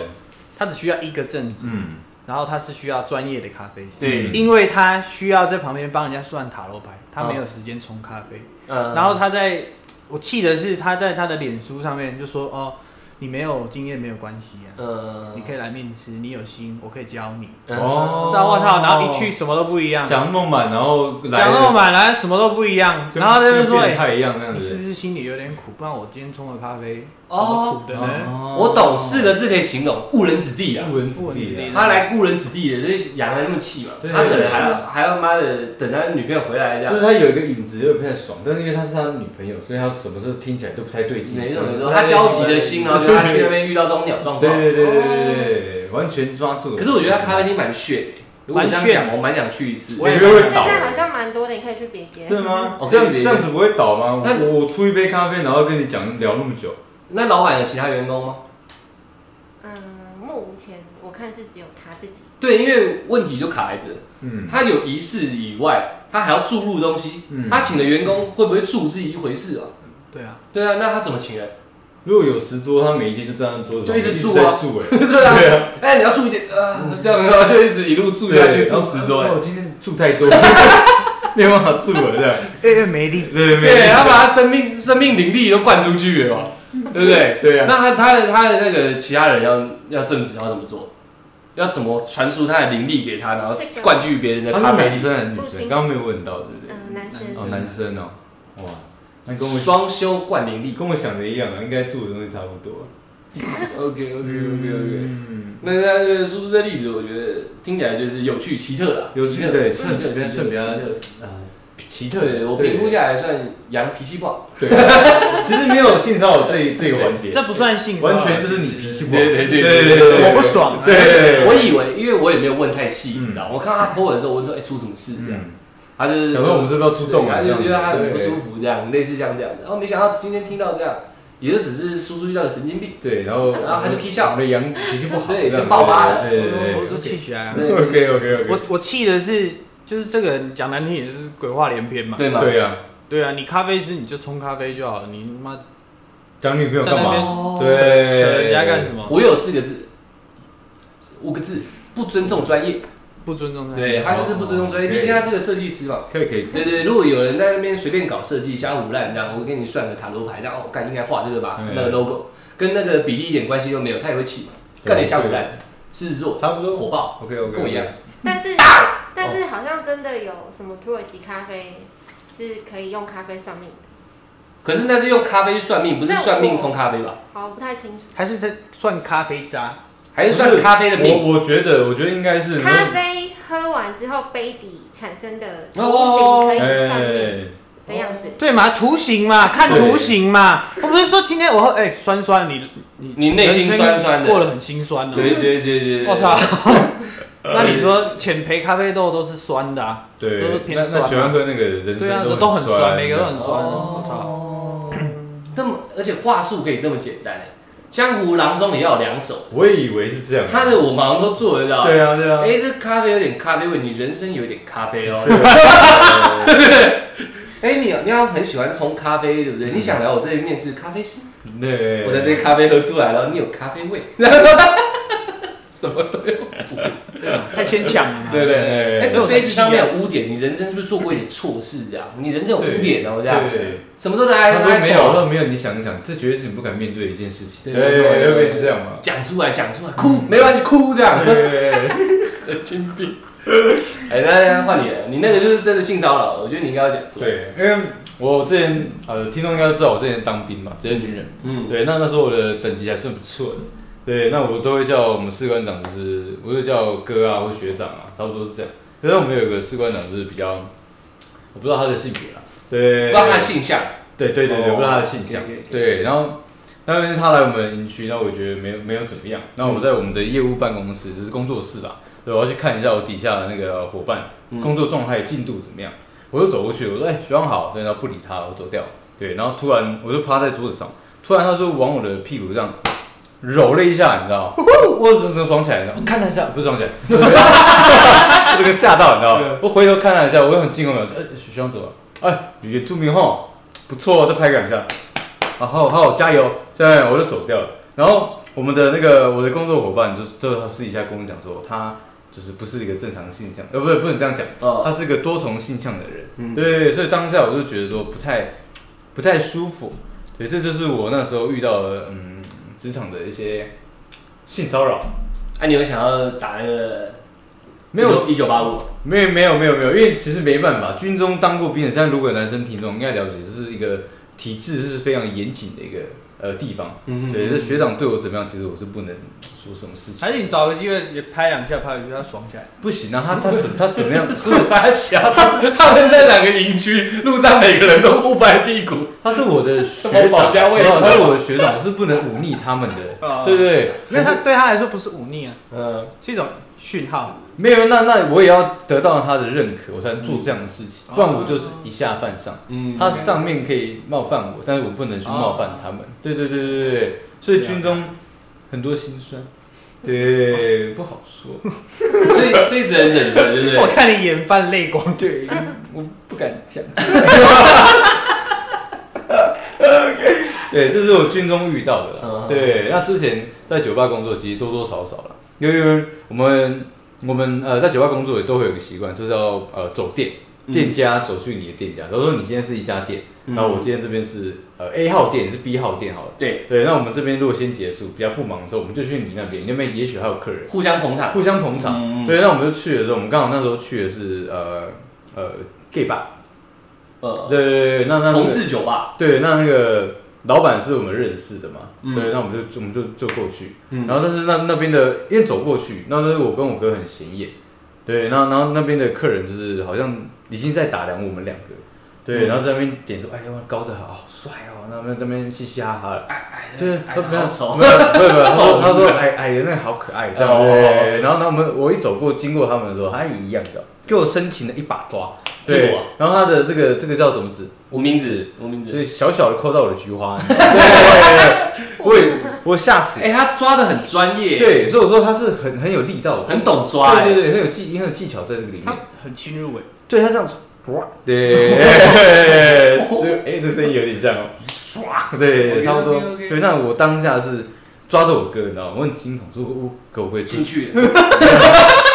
Speaker 3: 他只需要一个正职，
Speaker 2: 嗯，
Speaker 3: 然后他是需要专业的咖啡师，
Speaker 1: 对，
Speaker 3: 因为他需要在旁边帮人家算塔罗牌，他没有时间冲咖啡。
Speaker 1: 嗯。
Speaker 3: 然后他在，我气的是他在他的脸书上面就说：“哦，你没有经验没有关系啊，
Speaker 1: 嗯
Speaker 3: 你可以来面试，你有心，我可以教你。”
Speaker 2: 哦。
Speaker 3: 知道我操，然后一去什么都不一样，
Speaker 2: 讲那么满，然后来
Speaker 3: 讲那么满来什么都不一样，
Speaker 2: 跟
Speaker 3: 然后他就说：“哎、
Speaker 2: 跟变态一样那样，
Speaker 3: 你是不是心里有点苦？不然我今天冲的咖啡怎
Speaker 1: 哦
Speaker 3: 苦的呢？”
Speaker 2: 哦。
Speaker 1: 我懂四个字可以形容误人子弟啊。
Speaker 2: 误人子
Speaker 3: 弟
Speaker 1: 他来误人子弟的，就是养的那么气嘛，
Speaker 2: 对。
Speaker 1: 他可能还要还要妈的等他女朋友回来这样。
Speaker 2: 就是他有一个影子又不太爽，但是因为他是他女朋友，所以他什么事听起来都不太对劲。
Speaker 1: 没错没错，他焦急的心，然后就他去那边遇到这种鸟状况。
Speaker 2: 对对对对对完全抓住了。
Speaker 1: 可是我觉得他咖啡厅蛮炫的，如果你这样
Speaker 3: 蛮炫
Speaker 1: 讲，我蛮想去一次。
Speaker 3: 我也
Speaker 2: 是会倒
Speaker 4: 现在好像蛮多的，你可以去别间。
Speaker 2: 对吗
Speaker 1: 哦？
Speaker 2: 这样这样子不会倒吗？
Speaker 1: 那
Speaker 2: 我我出一杯咖啡，然后跟你讲聊那么久，
Speaker 1: 那老板有其他员工吗？
Speaker 4: 嗯，目前我看是只有他自己。
Speaker 1: 对，因为问题就卡在这，
Speaker 2: 嗯
Speaker 1: 他有仪式以外，他还要注入东西，
Speaker 2: 嗯
Speaker 1: 他请的员工会不会注是一回事啊？
Speaker 3: 对啊，
Speaker 1: 对啊，那他怎么请人？
Speaker 2: 如果有十桌，他每一天就站在桌子
Speaker 1: 就一直住啊
Speaker 2: 住哎，
Speaker 1: 对啊，
Speaker 2: 对啊，
Speaker 1: 哎，你要住一点啊，这样然后就一直一路住下去，住十桌。哎
Speaker 2: 哦我今天住太多，没有办法住了这样。
Speaker 3: 哎、没力，
Speaker 2: 对对
Speaker 1: 对，他把他生命生命灵力都灌出去了嘛，对不对？
Speaker 2: 对啊，
Speaker 1: 那他他的他的那个其他人要要正直要怎么做？要怎么传输他的灵力给他，然后
Speaker 4: 这个
Speaker 1: 灌据别人的咖啡里？
Speaker 2: 是男生还是女生？刚刚没有问到，对不对？
Speaker 4: 嗯，男生。
Speaker 2: 哦，男生哦，哇，那跟我
Speaker 1: 双修冠灵力。
Speaker 2: 跟我想的一样啊，应该住的东西差不多。
Speaker 1: OK OK OK OK。
Speaker 2: 嗯，
Speaker 1: 那那这个叔叔这例子，我觉得听起来就是有趣奇特啦，
Speaker 2: 有趣对，算
Speaker 1: 特奇特
Speaker 2: 算算比较
Speaker 1: 奇特
Speaker 2: 呃奇特
Speaker 1: 对我评估下来算羊脾气不好。
Speaker 2: 对，其实没有性骚扰这一这个环节，
Speaker 3: 这不算性骚扰，
Speaker 2: 完全就是你脾气不好。
Speaker 1: 对对对
Speaker 2: 对
Speaker 1: 对
Speaker 3: 我不爽、啊。
Speaker 2: 对
Speaker 1: 我以为，因为我也没有问太细，
Speaker 2: 嗯
Speaker 1: 你知道，我看他 po 文的时候，我就说，哎，出什么事这样？
Speaker 2: 嗯，
Speaker 1: 他就是
Speaker 2: 想说我们是不是要出动啊？
Speaker 1: 他就觉得他很不舒服，这样类似像这样，然后没想到今天听到这样，也就只是叔叔遇到的神经病，
Speaker 2: 对，然后
Speaker 1: 然后他就劈笑
Speaker 2: 我的阳脾气不好，
Speaker 1: 对就爆发了
Speaker 2: 对对对
Speaker 3: 我都气起来了。
Speaker 2: OK OK OK，
Speaker 3: 我我气的是，就是这个人讲难听点，就是鬼话连篇嘛。
Speaker 1: 对吗？
Speaker 2: 对啊，
Speaker 3: 对啊，你咖啡师你就冲咖啡就好了，你妈
Speaker 2: 讲女朋友干嘛？
Speaker 3: 在那边
Speaker 1: 哦
Speaker 3: 扯人，家干什么？
Speaker 1: 我有四个字，五个字，不尊重专业。
Speaker 3: 不尊重他。
Speaker 1: 对他就是不尊重专业，
Speaker 2: 哦
Speaker 1: 毕竟他是个设计师嘛。
Speaker 2: 可以可以，
Speaker 1: 对对，如果有人在那边随便搞设计、瞎胡乱这样，我给你算个塔罗牌，这样哦，干应该画这个吧，
Speaker 2: 嗯
Speaker 1: 那个 logo 跟那个比例一点关系都没有，他也会气嘛。干你瞎胡乱，狮子座
Speaker 2: 差不多。
Speaker 1: 火爆
Speaker 2: ，OK OK，
Speaker 1: 跟我一样。
Speaker 4: 但是但是好像真的有什么土耳其咖啡是可以用咖啡算命的，
Speaker 1: 可是那是用咖啡算命，不是算命冲咖啡吧？
Speaker 4: 好不太清楚。
Speaker 3: 还是在算咖啡渣？
Speaker 1: 还是算咖啡的命？
Speaker 2: 我我觉得，我觉得应该是
Speaker 4: 咖啡喝完之后杯底产生的图
Speaker 1: 哦
Speaker 4: 形可以算命
Speaker 2: 哎，
Speaker 4: 的样子。
Speaker 3: 对嘛，图形嘛，看图形嘛。我不是说今天我喝哎、酸酸，你你
Speaker 1: 你内心酸酸的
Speaker 3: 过得很心酸的、
Speaker 1: 对对对对对。
Speaker 3: 我操！那你说浅焙咖啡豆都是酸的啊？
Speaker 2: 对
Speaker 3: 都是，偏
Speaker 2: 那
Speaker 3: 酸嘛
Speaker 2: 那喜欢喝那个
Speaker 3: 对啊，
Speaker 2: 都
Speaker 3: 都很酸，每个都很酸。
Speaker 1: 哦
Speaker 3: 我操！
Speaker 1: 这么，而且话术可以这么简单哎，江湖郎中也要有两手，
Speaker 2: 我也以为是这样。
Speaker 1: 他的我们好像都做得到。
Speaker 2: 对啊对啊。
Speaker 1: 哎，这咖啡有点咖啡味，你人生有点咖啡哦。哎，你你要很喜欢冲咖啡，对不对？你想来我这里面试咖啡师，
Speaker 2: 对，
Speaker 1: 我的那咖啡喝出来了，你有咖啡味，什么都有，
Speaker 3: 太牵强了嘛。
Speaker 1: 对不对？
Speaker 2: 对
Speaker 1: 哎，这杯子上面有污点，你人生是不是做过一点错事？这样，你人生有污点哦，这样，
Speaker 2: 对，
Speaker 1: 什么都来来
Speaker 2: 他说没有，没有，你想一想，这绝对是你不敢面对的一件事情。
Speaker 1: 对
Speaker 2: 对，
Speaker 1: 对对
Speaker 2: 会变成这样嘛？
Speaker 1: 讲出来，讲出来，哭没关系，哭这样，
Speaker 2: 对，
Speaker 1: 神经病。哎，那那换你了，你那个就是真的性骚扰，我觉得你应该要讲出来。
Speaker 2: 对，因为我之前呃，听众应该知道我之前当兵嘛，职业军人。
Speaker 1: 嗯，
Speaker 2: 对，那那时候我的等级还算不错的。对，那我都会叫我们士官长，就是我就叫哥啊或学长啊，差不多是这样。可是我们有一个士官长就是比较，我不知道他的性别啦。对，
Speaker 1: 不知道他的性向。
Speaker 2: 对对对对，
Speaker 1: 哦
Speaker 2: 不知道他的性向
Speaker 1: OK，OK，OK。
Speaker 2: 对，然后那天他来我们营区，那我觉得没有没有怎么样。那我在我们的业务办公室，就是工作室啦，对，我要去看一下我底下的那个伙伴
Speaker 1: 嗯
Speaker 2: 工作状态进度怎么样。我就走过去，我说：“哎，学长好。”对，然后不理他，我走掉。对，然后突然我就趴在桌子上，突然他就往我的屁股这样揉了一下，你知道吗？我整个爽起来，然后看了一下，不是装起来，这个吓到，你知道吗？我回头看了一下，我又很惊恐的，哎，学长走了，哎，原住民吼，不错，再拍两下，好，好好加油，这样我就走掉了。然后我们的那个我的工作伙伴就就他私底下跟我讲说，他就是不是一个正常性向，呃，不是不能这样讲，
Speaker 1: 哦，
Speaker 2: 他是一个多重性向的人。
Speaker 1: 嗯
Speaker 2: 对，所以当下我就觉得说不太不太舒服。对，这就是我那时候遇到的嗯职场的一些性骚扰。
Speaker 1: 哎，你有想要打那个？
Speaker 2: 没有，
Speaker 1: 一九八五。
Speaker 2: 没有，没有，没有，没有，因为其实没办法，军中当过兵的，像如果有男生听众应该了解，这是一个体制是非常严谨的一个呃地方。
Speaker 1: 嗯
Speaker 2: 对，这学长对我怎么样，其实我是不能 说什么事情。
Speaker 3: 还是你找个机会也拍两下，拍两下他爽起来。
Speaker 2: 不行啊，他 他怎他怎么样？
Speaker 1: 是他小，他们在两个营区？路上每个人都不拍屁股。
Speaker 2: 他是我的
Speaker 1: 什
Speaker 2: 学长，
Speaker 1: 保家卫国
Speaker 2: 他是我的学长，我是不能忤逆他们的，
Speaker 3: 啊
Speaker 2: 对不对？
Speaker 3: 因为他对他来说不是忤逆啊，
Speaker 1: 嗯，
Speaker 3: 是一种讯号。
Speaker 2: 没有，那那我也要得到他的认可，我才能做这样的事情，
Speaker 3: 嗯
Speaker 2: 不然我就是一下犯上。
Speaker 1: 嗯
Speaker 2: 他上面可以冒犯我，但是我不能去冒犯他们。对对对对对对，所以军中很多心酸，对，不好说。
Speaker 1: 所以所以只能忍着，对不对？
Speaker 3: 我看你眼泛泪光。
Speaker 2: 对，我不敢讲。对，这是我军中遇到的啦。
Speaker 1: 嗯
Speaker 2: 对，那之前在酒吧工作，其实多多少少了，因为我们我们呃在酒吧工作也都会有一个习惯，就是要呃走店，
Speaker 1: 嗯
Speaker 2: 店家走去你的店家。比如说你今天是一家店，
Speaker 1: 嗯
Speaker 2: 然后我今天这边是呃 A 号店，你是 B 号店好了。
Speaker 1: 对，
Speaker 2: 对，那我们这边如果先结束，比较不忙的时候，我们就去你那边，你那边也许还有客人，
Speaker 1: 互相捧场。
Speaker 2: 互相捧场。
Speaker 1: 嗯，
Speaker 2: 对，那我们就去的时候，我们刚好那时候去的是呃呃 gay bar，
Speaker 1: 呃，
Speaker 2: 对对对，那那那个
Speaker 1: 同志酒吧。
Speaker 2: 对，那那个老板是我们认识的嘛，
Speaker 1: 嗯。
Speaker 2: 对，那我们就我们就就过去，
Speaker 1: 嗯。
Speaker 2: 然后但是那那边的因为走过去，那那我跟我哥很显眼，对，然后然后那边的客人就是好像已经在打量我们两个，对，
Speaker 1: 嗯。
Speaker 2: 然后在那边点说，哎呦，高的好帅哦，那边那边嘻嘻哈哈的，
Speaker 1: 矮矮的，
Speaker 2: 对，
Speaker 1: 矮
Speaker 2: 他没有
Speaker 1: 的好丑。
Speaker 2: 没有没有没有，他说矮矮的那个好可爱这样，
Speaker 1: 哦。
Speaker 2: 对，然后那我们我一走过经过他们的时候，他也一样的，给我深情的一把抓，对。然后他的这个这个叫什么纸？
Speaker 1: 无名指，无名指。
Speaker 2: 对，小小的扣到我的菊花，对对对，我也我吓死，
Speaker 1: 哎，他抓的很专业，，
Speaker 2: 对，所以我说他是很很有力道，
Speaker 1: 很懂抓。哎
Speaker 2: 对对对，很有技很有技巧在这个里面。
Speaker 3: 他，很侵入哎，
Speaker 2: 对他这样子，对，哎，这声音有点像哦，唰，对，差不多。对，那我当下是抓着我哥，你知道吗？我很惊恐，说我可不可以
Speaker 1: 进去。了。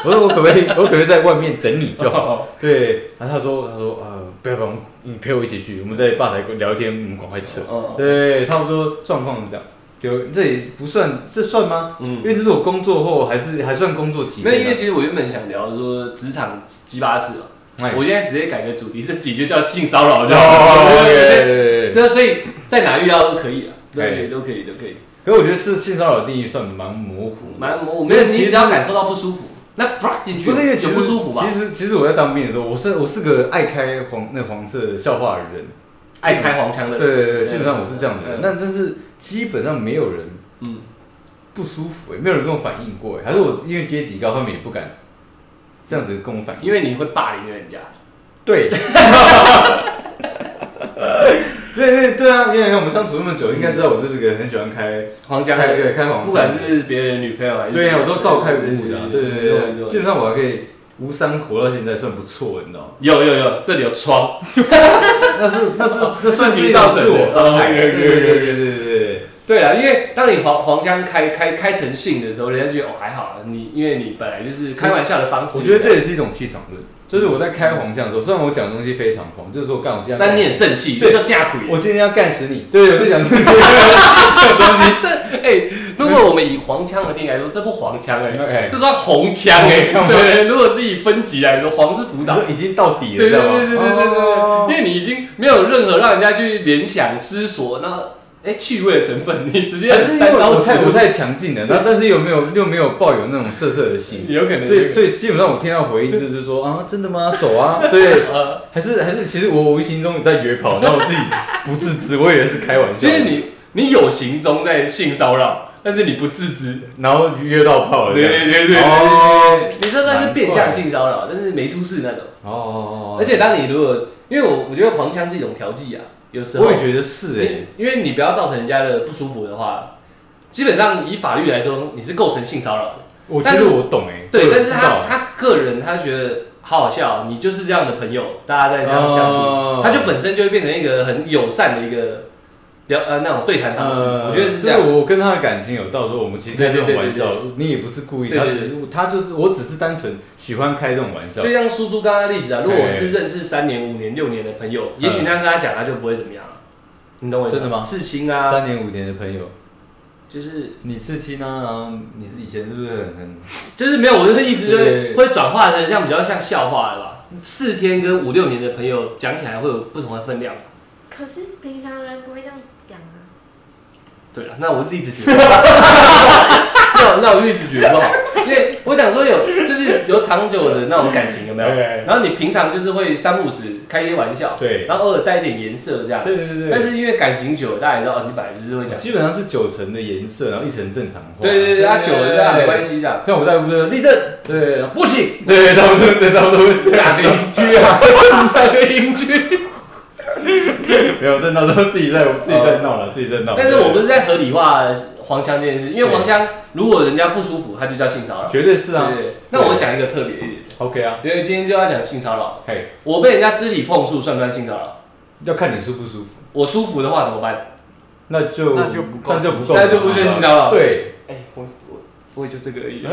Speaker 2: 我说我可不可以，我可不可以在外面等你就好？
Speaker 1: 哦
Speaker 2: 对，然后他说他说呃，不要不要，你陪我一起去，我们在吧台聊天，我们赶快撤。
Speaker 1: 哦，
Speaker 2: 对，差不多状况是这样。就这也不算，这算吗？嗯因
Speaker 1: 嗯，
Speaker 2: 为这是我工作后还是还算工作期
Speaker 1: 没有，因为。其实我原本想聊说职场鸡巴事嘛，
Speaker 2: 哎
Speaker 1: 我现在直接改个主题，这集就叫性骚扰就好
Speaker 2: 哦，
Speaker 1: 了。
Speaker 2: 对
Speaker 1: 对对对
Speaker 2: 对对对。
Speaker 1: 对啊，所以在哪遇到都可以啊，都可
Speaker 2: 哎
Speaker 1: 以，都可以，都可以。
Speaker 2: 可我觉得是性骚扰的定义算蛮模糊，
Speaker 1: 蛮模糊，没有，你只要感受到不舒服，那 fuck 进去
Speaker 2: 不是因为其实
Speaker 1: 不舒服吧？
Speaker 2: 其实其实我在当兵的时候，我是我是个爱开黄那黄色笑话的人。
Speaker 1: 爱开黄腔的人，
Speaker 2: 对对对，基本上我是这样的人
Speaker 1: 嗯。
Speaker 2: 那但是基本上没有人
Speaker 1: 嗯，
Speaker 2: 不舒服、欸，没有人跟我反映过、欸，还是我因为阶级高，他们也不敢这样子跟我反映。
Speaker 1: 因为你会霸凌人家，
Speaker 2: 对，对对对啊，因为我们相处那么久，应该知道我就是个很喜欢开
Speaker 1: 黄腔
Speaker 2: 开对开黄腔，
Speaker 1: 不管是别人女朋友还是
Speaker 2: 对啊，我都照开不误的啊，对对对对，基本上我还可以无伤活到现在，算不错，你知道吗？
Speaker 1: 有有有，这里有窗，
Speaker 2: 那是那是那算是一
Speaker 1: 自己造成
Speaker 2: 我伤害，
Speaker 1: 哦
Speaker 2: 对对对对对对对。
Speaker 1: 对啊，因为当你黄黄腔开开开成性的时候，人家觉得哦还好啊，你因为你本来就是开玩笑的方式，
Speaker 2: 我觉得这也是一种气场论，就是我在开黄腔的时候，虽然我讲的东西非常黄，就是说干我今天要干，
Speaker 1: 但你很正气，
Speaker 2: 对
Speaker 1: 这叫架苦
Speaker 2: 我今天要干死你，对，我就讲这些。东西。
Speaker 1: 这 哎，如果我们以黄腔的定义来说，这不黄腔哎，
Speaker 2: 哎。
Speaker 1: 这算红腔哎对，如果是以分级来说，黄是辅导，
Speaker 2: 已经到底了，
Speaker 1: 对对对对对对对
Speaker 2: 哦
Speaker 1: 对，因为你已经没有任何让人家去联想、思索，那哎趣味的成分，你直接
Speaker 2: 还是因为
Speaker 1: 单刀直入，
Speaker 2: 我太我太强劲了，然后但是又没有又没有抱有那种色色的心，
Speaker 1: 有可能，
Speaker 2: 所以所以基本上我听到回应就是说啊真的吗？走啊，对，
Speaker 1: 呃，
Speaker 2: 还是还是其实我无形中有在约炮，然后我自己不自知，我以为是开玩笑，
Speaker 1: 其实你你有形中在性骚扰，但是你不自知，
Speaker 2: 然后约到炮了，
Speaker 1: 对对对对
Speaker 2: 哦
Speaker 1: 对，你这算是变相性骚扰，但是没出事那种。
Speaker 2: 哦，
Speaker 1: 而且当你如果，因为我我觉得黄腔是一种调剂啊，有时候
Speaker 2: 我也觉得是哎、
Speaker 1: 你因为你不要造成人家的不舒服的话，基本上以法律来说，你是构成性骚扰的。
Speaker 2: 我觉得我懂哎、
Speaker 1: 对，但是他他个人他觉得好好笑，你就是这样的朋友，大家在这样相处，
Speaker 2: 哦。
Speaker 1: 他就本身就会变成一个很友善的一个聊呃那种对谈方式，
Speaker 2: 呃
Speaker 1: 我觉得是这样。
Speaker 2: 就是我跟他的感情有到时候我们其实开这种玩笑，你也不是故意，
Speaker 1: 对对
Speaker 2: 他只是他就是我只是单纯喜欢开这种玩笑
Speaker 1: 就。像叔叔刚刚的例子啊，如果我
Speaker 2: 哎
Speaker 1: 是认识三年、五年、六年的朋友，也许那样跟他讲，他就不会怎么样了。你懂我意思
Speaker 2: 真的吗
Speaker 1: 刺青啊，
Speaker 2: 三年五年的朋友，
Speaker 1: 就是
Speaker 2: 你刺青啊，然后你是以前是不是很很
Speaker 1: 就是没有，我就是意思就是会转化成像比较像笑话了吧。四天跟五六年的朋友讲起来会有不同的分量。
Speaker 4: 可是平常人不会这样。
Speaker 1: 对了，那我例子举不好，那那我例子举不好，因为我想说有就是有长久的那种感情有没有？
Speaker 2: 哎
Speaker 1: 然后你平常就是会三五十开一些玩笑，
Speaker 2: 对
Speaker 1: 然后偶尔带一点颜色这样。
Speaker 2: 对对对对，
Speaker 1: 但是因为感情久了，大家也知道，哦你本来就是会讲。
Speaker 2: 基本上是九成的颜色，然后一成正常话。
Speaker 1: 对对对，他久了这样没关系这样。
Speaker 2: 像我在不是立正，对，不行，对，差不多，对，差不多是这样
Speaker 1: 哪个邻居啊？哪个邻居？
Speaker 2: 没有，这闹都自己在自己在闹了，自己在闹。
Speaker 1: 但是我不是在合理化黄腔这件事，因为黄腔如果人家不舒服，他就叫性骚扰。
Speaker 2: 绝对是啊。
Speaker 1: 那我讲一个特别一点的
Speaker 2: ，，OK 啊，
Speaker 1: 因为今天就要讲性骚扰。
Speaker 2: 嘿，
Speaker 1: 我被人家肢体碰触算不算性骚扰？
Speaker 2: 要看你舒不舒服，
Speaker 1: 我舒服的话怎么办？
Speaker 2: 那就
Speaker 3: 那就不够
Speaker 2: 那就不够，
Speaker 1: 那就不算性骚扰。，
Speaker 2: 对，
Speaker 1: 哎，我我我也就这个而已。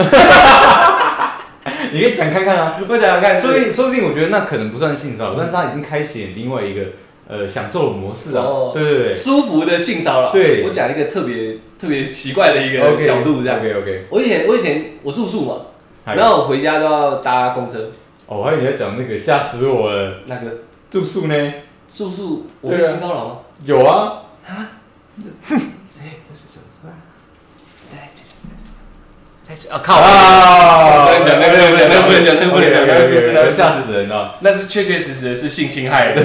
Speaker 2: 你可以讲看看啊，
Speaker 1: 我讲讲看，
Speaker 2: 说不定说不定我觉得那可能不算性骚扰，但是他已经开启了另外一个呃享受的模式啊。
Speaker 1: 哦，
Speaker 2: 对对对。
Speaker 1: 舒服的性骚扰。
Speaker 2: 对。
Speaker 1: 我讲一个特别特别奇怪的一个
Speaker 2: ，OK。
Speaker 1: 角度，这样。
Speaker 2: ，OK OK，
Speaker 1: 我以前我以前我住宿嘛，
Speaker 2: 然
Speaker 1: 然后我回家都要搭公车，
Speaker 2: 哦，我还以为你要讲那个吓死我了，
Speaker 1: 那个？
Speaker 2: 住宿呢？
Speaker 1: 住宿我被
Speaker 2: 对啊
Speaker 1: 性骚扰吗？
Speaker 2: 有啊，
Speaker 1: 在睡啊 靠！
Speaker 2: 啊。
Speaker 1: 不能讲那个不能讲那个不能讲那个不能讲那个
Speaker 2: OK，OK，OK，
Speaker 1: 出事那个
Speaker 2: 吓死人了，
Speaker 1: 那是确确实实的是性侵害的。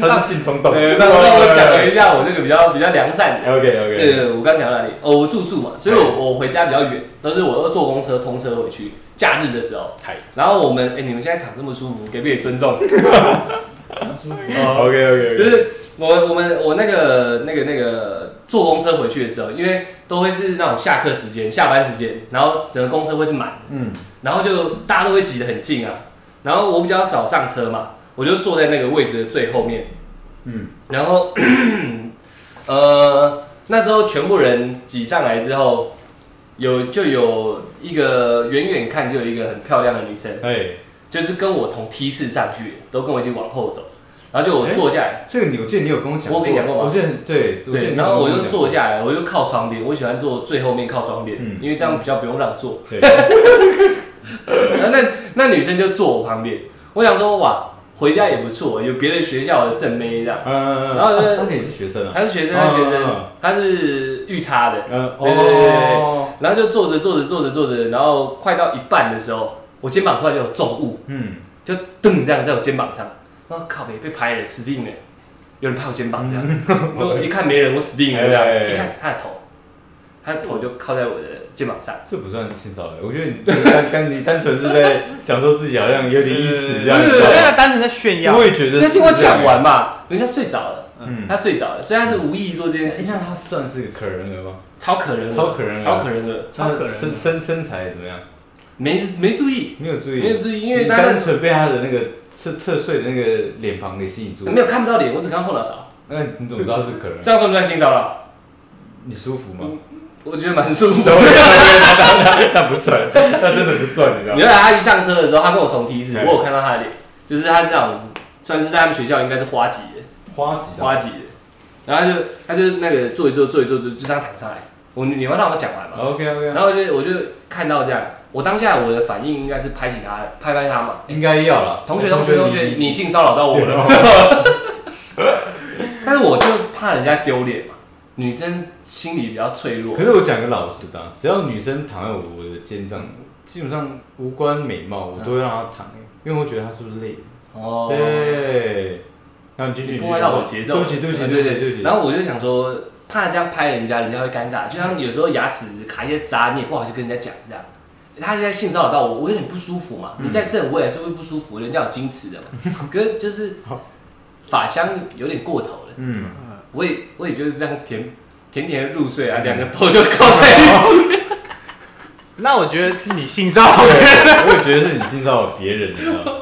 Speaker 2: 他是性冲动，
Speaker 1: 呃，那我我讲了一下我这个比较比较良善的。
Speaker 2: OK OK。
Speaker 1: 对对我刚讲到哪里？哦，我住宿嘛，所以我我回家比较远，都是我要坐公车通车回去。假日的时候，然后我们哎，你们现在躺这么舒服，给不给尊重？
Speaker 2: OK OK
Speaker 1: 就是我我们我那个那个那个坐公车回去的时候，因为都会是那种下课时间、下班时间，然后整个公车会是满的，
Speaker 2: 嗯，
Speaker 1: 然后就大家都会挤得很近啊。然后我比较少上车嘛，我就坐在那个位置的最后面，
Speaker 2: 嗯，
Speaker 1: 然后呃那时候全部人挤上来之后，有就有一个远远看就有一个很漂亮的女生，
Speaker 2: 哎，
Speaker 1: 就是跟我同梯次上去，都跟我一起往后走，然后就我坐下来，
Speaker 2: 这个你我记得你有跟我讲过，
Speaker 1: 我跟你讲过吗
Speaker 2: 我记得对，我记得
Speaker 1: 对，
Speaker 2: 你有
Speaker 1: 然后我就
Speaker 2: 讲过
Speaker 1: 坐下来，我就靠窗边，我喜欢坐最后面靠窗边，
Speaker 2: 嗯
Speaker 1: 因为这样比较不用让座。
Speaker 2: 对，
Speaker 1: 然后那那女生就坐我旁边，我想说哇，回家也不错，有别的学校的正妹这样。
Speaker 2: 嗯，
Speaker 1: 然后呢
Speaker 2: 而且也是学生啊，
Speaker 1: 他是学生，他是学
Speaker 2: 嗯
Speaker 1: 生，他是预差的，
Speaker 2: 嗯，
Speaker 1: 对对对然后就坐着坐着坐着坐着，然后快到一半的时候，我肩膀突然就有重物，
Speaker 2: 嗯，
Speaker 1: 就噔这样在我肩膀上，然后靠北被拍了，死定了，有人拍我肩膀这样，我一看没人，我死定了这
Speaker 2: 哎
Speaker 1: 样，一看他的头，他的头就靠在我的肩膀上。
Speaker 2: 这不算性骚扰，我觉得你单单你单纯是在讲说自己好像有点意思这样，
Speaker 1: 对
Speaker 2: 你知
Speaker 3: 我觉得他单纯在炫耀
Speaker 2: 我。也觉得
Speaker 1: 你要听我讲完嘛，人家睡着了，
Speaker 2: 嗯，
Speaker 1: 他睡着了，所以他是无意做这件
Speaker 2: 哎
Speaker 1: 事情，
Speaker 2: 那他算是个可人了吗？
Speaker 1: 超可人的，
Speaker 2: 超可人的
Speaker 1: 超可人的，
Speaker 3: 超可人
Speaker 2: 身身身材怎么样？
Speaker 1: 没没注意，
Speaker 2: 没有注意，
Speaker 1: 没有注意，因为
Speaker 2: 单纯被他的那个侧侧睡的那个脸庞给吸引住
Speaker 1: 那。没有看不到脸，我只看后脑勺，
Speaker 2: 那你怎么知道是可人？
Speaker 1: 这样算不算性骚扰？
Speaker 2: 你舒服吗？
Speaker 1: 我觉得蛮舒服的。
Speaker 2: 那不算，那真的不算，你知道吗？
Speaker 1: 原来他一上车的时候，他跟我同梯次，
Speaker 2: 对。
Speaker 1: 我有看到他的脸，就是他是那种算是在他们学校应该是花级的，
Speaker 2: 花级
Speaker 1: 花级的，然后他就他就那个坐一坐坐一坐就就这样躺上来，我你要让我讲完嘛
Speaker 2: ，OK OK，
Speaker 1: 然后就我就看到这样，我当下我的反应应该是拍起他拍拍他嘛，
Speaker 2: 应该要了。
Speaker 1: 同学同学同学，你性骚扰到我了，但是我就怕人家丢脸嘛，女生心理比较脆弱
Speaker 2: 可，是我讲个老实的啊，只要女生躺在我我的肩上，基本上无关美貌，我都会让她躺，因为我觉得她是不是累？
Speaker 1: 哦，
Speaker 2: 对，然后你继续
Speaker 1: 破坏到我节奏，
Speaker 2: 对不起对不起
Speaker 1: 对
Speaker 2: 对对。
Speaker 1: 然后我就想说，怕这样拍人家，人家会尴尬。就像有时候牙齿卡一些渣，你也不好意思跟人家讲这样。他现在性骚扰到我，我有点不舒服嘛。你在这，我也是会不舒服，人家有矜持的嘛。可是就是法香有点过头了，
Speaker 2: 嗯，
Speaker 1: 我也我也就是这样甜甜甜的入睡啊，两个头就靠在一起。
Speaker 3: 那我觉得是你性骚扰。
Speaker 2: 对，我也觉得是你性骚扰别人，你知道吗？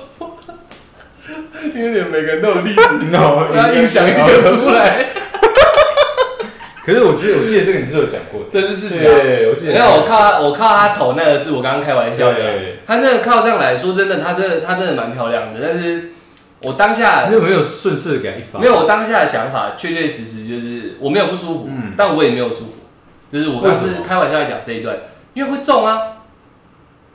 Speaker 1: 因为每个人都有例子，
Speaker 2: 你
Speaker 1: 知道吗要印象一个出来，
Speaker 2: 可是我记得我记得这个你是有讲过的，
Speaker 1: 这是事实啊。
Speaker 2: 对，我记得。
Speaker 1: 你看我靠他，我靠他头那个是我刚刚开玩笑的他真的靠上来说真的，他真的他真的蛮漂亮的，但是我当下
Speaker 2: 你有没有顺势给他一发？
Speaker 1: 没有，我当下的想法确确实实就是我没有不舒服，
Speaker 2: 嗯
Speaker 1: 但我也没有舒服，就是我刚
Speaker 2: 为什么
Speaker 1: 是开玩笑在讲这一段，因为会中啊，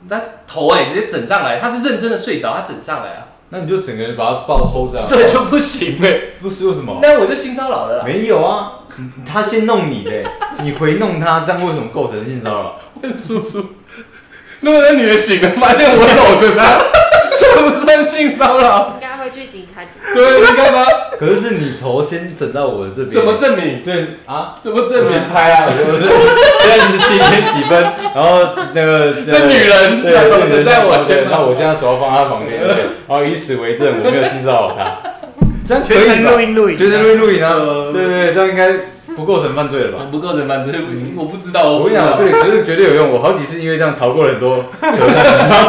Speaker 1: 他头哎、直接整上来，他是认真的睡着，他整上来啊，
Speaker 2: 那你就整个人把他抱 hold 着啊。
Speaker 1: 对，就不行哎、
Speaker 2: 不是为什么？
Speaker 1: 那我就性骚扰了啦，
Speaker 2: 没有啊，他先弄你的，你回弄他，这样为什么构成性骚扰？
Speaker 1: 问叔叔，那么那女的醒了，发现我搂着她，算不算性骚扰？
Speaker 4: 应该会去警察局。
Speaker 1: 对，你干嘛？
Speaker 2: 可是是你头先整到我的这边，
Speaker 1: 怎么证明？
Speaker 2: 对啊？
Speaker 1: 怎么证明？
Speaker 2: 拍啊！我说是，现在你是几点几分？然后那个
Speaker 1: 这女人
Speaker 2: 对，
Speaker 1: 要
Speaker 2: 这女人
Speaker 1: 在我肩膀
Speaker 2: 那我现在手要放她旁边，对然后以此为证，我没有性骚扰她，这样可
Speaker 3: 全程录？音录影，
Speaker 2: 全程录音录影啊！对对对，这样应该不构成犯罪了吧？
Speaker 1: 我不构成犯罪，我不知道。
Speaker 2: 我跟你讲，
Speaker 1: 不知道
Speaker 2: 这个绝对绝对有用，我好几次因为这样逃过了很多责难。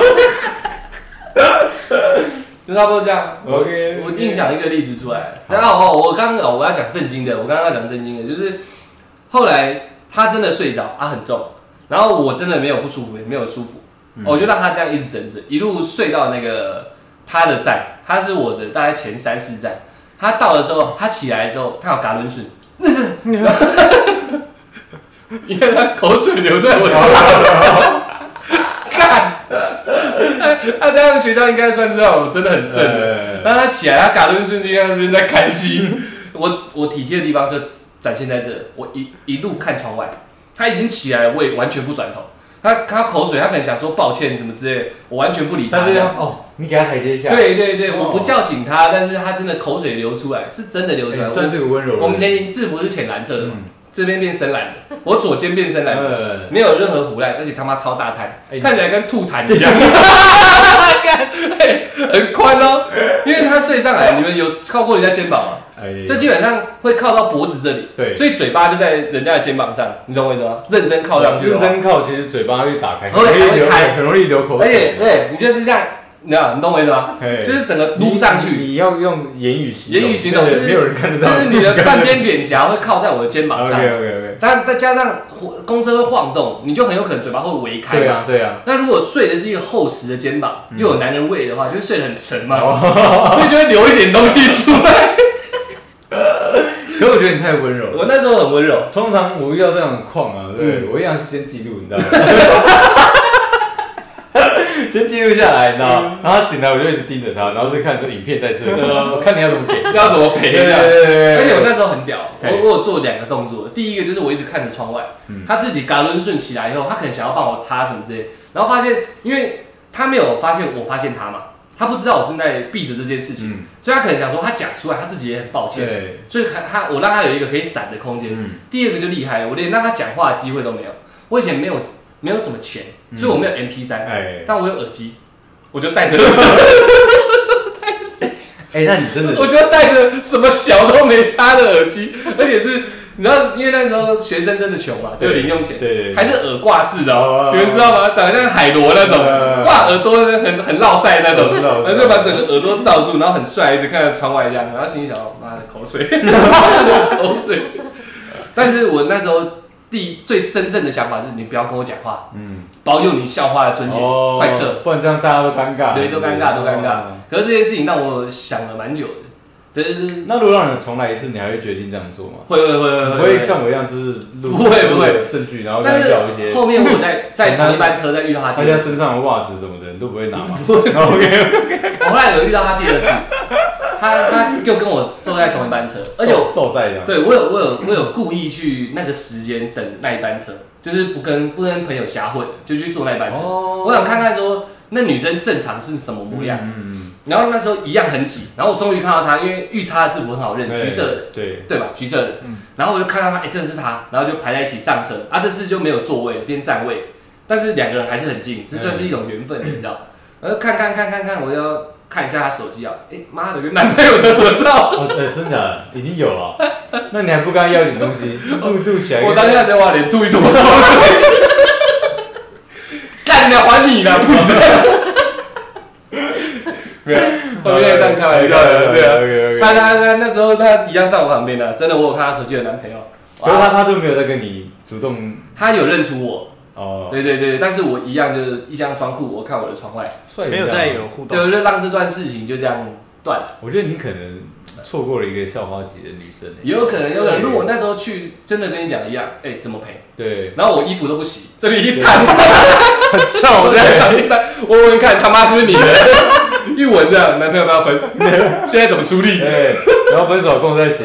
Speaker 1: 就差不多这样。
Speaker 2: OK，
Speaker 1: 我硬讲一个例子出来。然后哦，我刚刚哦，我要讲正经的，我刚刚要讲正经的，就是后来他真的睡着，啊很重，然后我真的没有不舒服，也没有舒服，
Speaker 2: 嗯
Speaker 1: 我就让他这样一直整着，一路睡到那个他的站，他是我的大概前三四站。他到的时候，他起来的时候，他有嘎伦顺，因为他口水流在我肩膀上，看，他在他们学校应该算是那种真的很正的。那他起来，他嘎顿瞬间在那边在看戏。我我体贴的地方就展现在这，我一一路看窗外，他已经起来了，我也完全不转头。他他口水，他可能想说抱歉什么之类的，我完全不理他。
Speaker 2: 但是哦，你给他台阶下，
Speaker 1: 对对对，
Speaker 2: 哦
Speaker 1: 我不叫醒他，但是他真的口水流出来，是真的流出来。
Speaker 2: 哎算是个温柔。
Speaker 1: 我们今天制服是浅蓝色的这边变深蓝的，我左肩变深蓝没有任何胡乱，而且他妈超大滩，
Speaker 2: 哎
Speaker 1: 看起来跟吐痰一样，嘿 很宽哦。因为他睡上来，你们有靠过人家肩膀吗？
Speaker 2: 哎，
Speaker 1: 这基本上会靠到脖子这里，
Speaker 2: 对，
Speaker 1: 所以嘴巴就在人家的肩膀上，你懂我意思吗？认真靠上去
Speaker 2: 认真靠，其实嘴巴会打开，很容易流
Speaker 1: 还会开
Speaker 2: 很容易流口
Speaker 1: 而且
Speaker 2: 水。
Speaker 1: 对你就是这样你知道你懂我意思吗？就是整个撸上去，
Speaker 2: 你你要用言语形
Speaker 1: 言语形容就是
Speaker 2: 没有人看得到。
Speaker 1: 就，是你的半边脸颊会靠在我的肩膀
Speaker 2: OK
Speaker 1: 上
Speaker 2: ，OK OK，
Speaker 1: 但再加上公车会晃动，你就很有可能嘴巴会围开嘛。
Speaker 2: 对啊对啊，
Speaker 1: 那如果睡的是一个厚实的肩膀，
Speaker 2: 嗯。
Speaker 1: 又有男人味的话，就会睡得很沉嘛，
Speaker 2: 哦。
Speaker 1: 所以就会留一点东西出来。
Speaker 2: 可我觉得你太温柔了。
Speaker 1: 我那时候很温柔，
Speaker 2: 通常我遇到这样的况啊，对，
Speaker 1: 嗯。
Speaker 2: 我一样是先记录，你知道吗？先记录下来，你知道吗？然后他醒来我就一直盯着他，然后再看这影片在这里，我看你要怎么给。
Speaker 1: 要怎么赔
Speaker 2: 对对
Speaker 1: 这样。
Speaker 2: 对对对，
Speaker 1: 而且我那时候很屌，我我有做两个动作，第一个就是我一直看着窗外，
Speaker 2: 嗯
Speaker 1: 他自己嘎抡顺起来以后，他可能想要帮我擦什么之类，然后发现，因为他没有发现我发现他嘛，他不知道我正在避着这件事情，
Speaker 2: 嗯，
Speaker 1: 所以他可能想说他讲出来，他自己也很抱歉，
Speaker 2: 对，
Speaker 1: 所以他他我让他有一个可以闪的空间。
Speaker 2: 嗯，
Speaker 1: 第二个就厉害了，我连让他讲话的机会都没有，我以前没有没有什么钱，
Speaker 2: 嗯
Speaker 1: 所以我没有 MP 三、
Speaker 2: 哎，
Speaker 1: 但我有耳机，我就带着，
Speaker 2: 哎，那你真的
Speaker 1: 我就戴着什么小都没插的耳机，而且是你知道，因为那时候学生真的穷嘛，只有零用钱，
Speaker 2: 对对，
Speaker 1: 还是耳挂式的
Speaker 2: 哦
Speaker 1: 哦，你们知道吗？长得像海螺那种，
Speaker 2: 呃
Speaker 1: 挂耳朵很很落塞那种。
Speaker 2: 我知道我，知道
Speaker 1: 然后就把整个耳朵罩住，然后很帅，一直看着窗外这样，然后心里想，妈的口水，口水。但是我那时候第最真正的想法是，你不要跟我讲话，
Speaker 2: 嗯，
Speaker 1: 保有你校花的尊严，
Speaker 2: 哦，
Speaker 1: 快撤。
Speaker 2: 不然这样大家都尴尬，
Speaker 1: 对，都尴尬，都尴尬。
Speaker 2: 哦。
Speaker 1: 可是这件事情让我想了蛮久的，对对对，
Speaker 2: 那如果让你重来一次，你还会决定这样做吗？
Speaker 1: 会会会
Speaker 2: 会
Speaker 1: 会。
Speaker 2: 会像我一样，就是录
Speaker 1: 不会不会。
Speaker 2: 证据，然后
Speaker 1: 但
Speaker 2: 再找一些
Speaker 1: 后面我在在同一班车再遇到他第
Speaker 2: 大家，身上的袜子什么的，你都不会拿吗？OK，
Speaker 1: 我后来有遇到他第二次，他他又跟我坐在同一班车，而且我
Speaker 2: 坐在一样，
Speaker 1: 对我有我有我有故意去那个时间等那一班车，就是不跟不跟朋友瞎混，就去坐那班车。
Speaker 2: 哦。
Speaker 1: 我想看看说那女生正常是什么模样，
Speaker 2: 嗯
Speaker 1: 然后那时候一样很挤，然后我终于看到她，因为御差的制服很好认，
Speaker 2: 嗯，
Speaker 1: 橘色的。
Speaker 2: 对，
Speaker 1: 对吧？橘色的，
Speaker 3: 嗯。
Speaker 1: 然后我就看到她，哎、真的是她，然后就排在一起上车，啊，这次就没有座位了，变站位，但是两个人还是很近，这算是一种缘分，你知道？然后看看看看看，我要看一下他手机啊，哎、妈的，有男朋友的合照，
Speaker 2: 哦，对，真假的已经有了，那你还不跟他要点东西，录录起来，
Speaker 1: 我当下在往脸吐一吐干你还你呢，不 没有，我没有这样开玩笑的，对啊。他。他他那时候他一样在我旁边的，真的，我有看他手机的男朋友，
Speaker 2: 可是他他就没有再跟你主动
Speaker 1: 他有认出我，
Speaker 2: 哦，
Speaker 1: 对对对，但是我一样就是一箱装库，我看我的窗外，
Speaker 2: 帅
Speaker 3: 没有再有互动。
Speaker 1: 对，就让这段事情就这样断了。
Speaker 2: 我觉得你可能错过了一个校花级的女生欸
Speaker 1: 也有可能，有可能，如果我那时候去，真的跟你讲一样，哎、怎么赔？
Speaker 2: 对，
Speaker 1: 然后我衣服都不洗，这里一摊，
Speaker 3: 很臭
Speaker 1: 我在旁边摊，我闻闻看，他妈是不是你的？一闻这样，男朋友要不要分？现在怎么处理？
Speaker 2: 对，然后分手跟我在一起，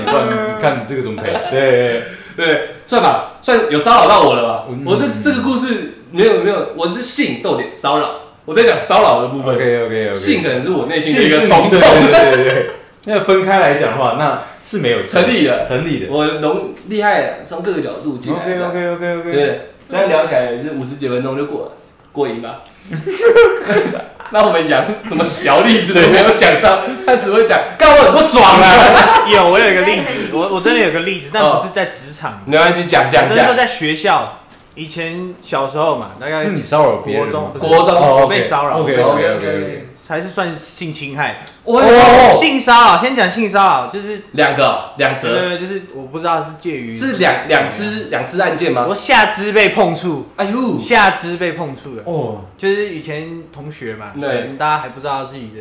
Speaker 2: 看你这个怎么赔？对，
Speaker 1: 对，算吧，算有骚扰到我了吧？
Speaker 2: 嗯
Speaker 1: 我这这个故事没有没有，我是性逗点骚扰，我在讲骚扰的部分
Speaker 2: ，OK OK OK，
Speaker 1: 性可能是我内心的一个冲动，
Speaker 2: 对对对。那分开来讲的话，那是没有
Speaker 1: 成立的
Speaker 2: 成立的。
Speaker 1: 我能厉害，从各个角度进来
Speaker 2: OK
Speaker 1: 的。
Speaker 2: OK OK OK。
Speaker 1: 对，虽然聊起来也是五十几分钟就过了，过瘾吧？那我们养什么小例子的没有讲到，他只会讲，干我很不爽啊！
Speaker 3: 有，我有一个例子，我我真的有个例子，但不是在职场，
Speaker 1: 没关系，讲讲讲。
Speaker 3: 就是说在学校。以前小时候嘛，大概
Speaker 2: 是你骚扰
Speaker 3: 国中
Speaker 1: 国中
Speaker 2: 哦
Speaker 3: 我被骚扰
Speaker 2: OK
Speaker 3: 我被
Speaker 1: OK，OK
Speaker 3: 还是算性侵害。
Speaker 1: 我
Speaker 2: 哦
Speaker 3: 性骚扰，先讲性骚扰，就是
Speaker 1: 两个哦两
Speaker 3: 对
Speaker 1: 折，
Speaker 3: 对，就是我不知道是介于
Speaker 1: 是两两只两只案件吗？
Speaker 3: 我下肢被碰触，
Speaker 1: 哎呦，
Speaker 3: 下肢被碰触了，
Speaker 2: 哦，
Speaker 3: 就是以前同学嘛，
Speaker 1: 对
Speaker 3: 大家还不知道自己的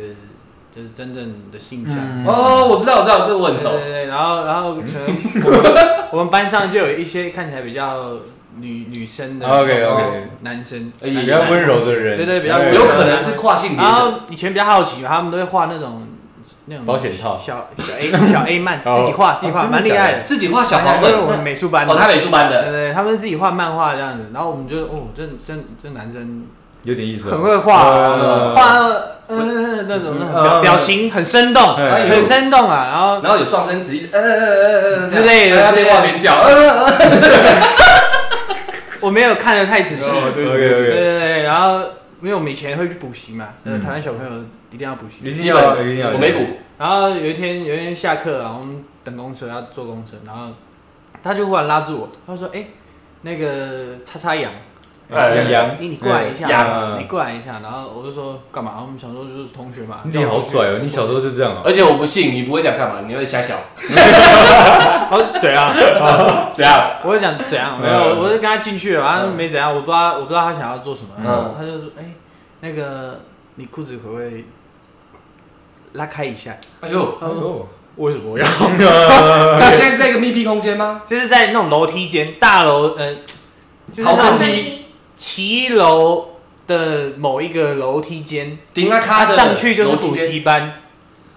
Speaker 3: 就是真正的性向。
Speaker 2: 嗯
Speaker 1: 哦，我知道我知道，这个我很熟。
Speaker 3: 对对对，然后然后可能 我们班上就有一些看起来比较女女生的
Speaker 2: OK，OK。
Speaker 3: 男生，
Speaker 1: 哎
Speaker 2: 比较温柔的人，
Speaker 3: 对对比较
Speaker 2: 哎
Speaker 3: 温柔
Speaker 1: 有可能是跨性别
Speaker 3: 然，后以前比较好奇，他们都会画那种那种
Speaker 2: 保险套。
Speaker 3: 小小 A 小 A 漫，
Speaker 2: 哦。
Speaker 3: 自己画自己画，蛮厉害的。
Speaker 1: 自己画小黄本。
Speaker 3: 我们美术班的，
Speaker 1: 哦，他美术班的，
Speaker 3: 对对，他们自己画漫画这样子，然后我们就哦，这这这男生
Speaker 2: 有点意思哦，
Speaker 3: 很会画画嗯那种那种
Speaker 2: 嗯。
Speaker 3: 表表情很生动，
Speaker 2: 哎。
Speaker 3: 很生动啊，然后
Speaker 1: 然后有撞声词，一直呃呃呃呃
Speaker 3: 之类的
Speaker 1: 边画边叫，呃呃呃
Speaker 3: 我没有看得太仔细，
Speaker 2: 哦对不起
Speaker 3: 对
Speaker 2: 对。不起
Speaker 3: 对对对，然后因为我们以前会去补习嘛，呃，
Speaker 2: 嗯
Speaker 3: 台湾小朋友一定要补习，
Speaker 2: 一定要一定要，
Speaker 1: 我没补，
Speaker 3: 然后有一天有一天下课啊，我们等公车要坐公车，然后他就忽然拉住我，他说：“哎、那个叉叉羊，
Speaker 1: 哎
Speaker 2: 杨洋，
Speaker 3: 你你过来一下，
Speaker 2: 杨
Speaker 3: 你过来一下，然后我就说干嘛？我们小时候就是同学嘛。
Speaker 2: 你好拽哦！你小时候就这样啊？
Speaker 1: 而且我不信你不会讲干嘛，你会瞎想，
Speaker 3: 候怎样？
Speaker 1: 怎样？
Speaker 3: 我就讲怎样？没有，我我就跟他进去了，反正没怎样，我不知道我不知道他想要做什么，然后他就说，哎，那个你裤子可不可以拉开一下？
Speaker 1: 哎呦，
Speaker 3: 哎
Speaker 2: 呦，
Speaker 3: 为什么要？
Speaker 1: 那现在是在一个密闭空间吗？
Speaker 3: 就是在那种楼梯间，大楼，呃，就是
Speaker 1: 逃生梯
Speaker 3: 骑楼的某一个楼梯间，
Speaker 1: 顶啊卡的
Speaker 3: 他上去就是补习班，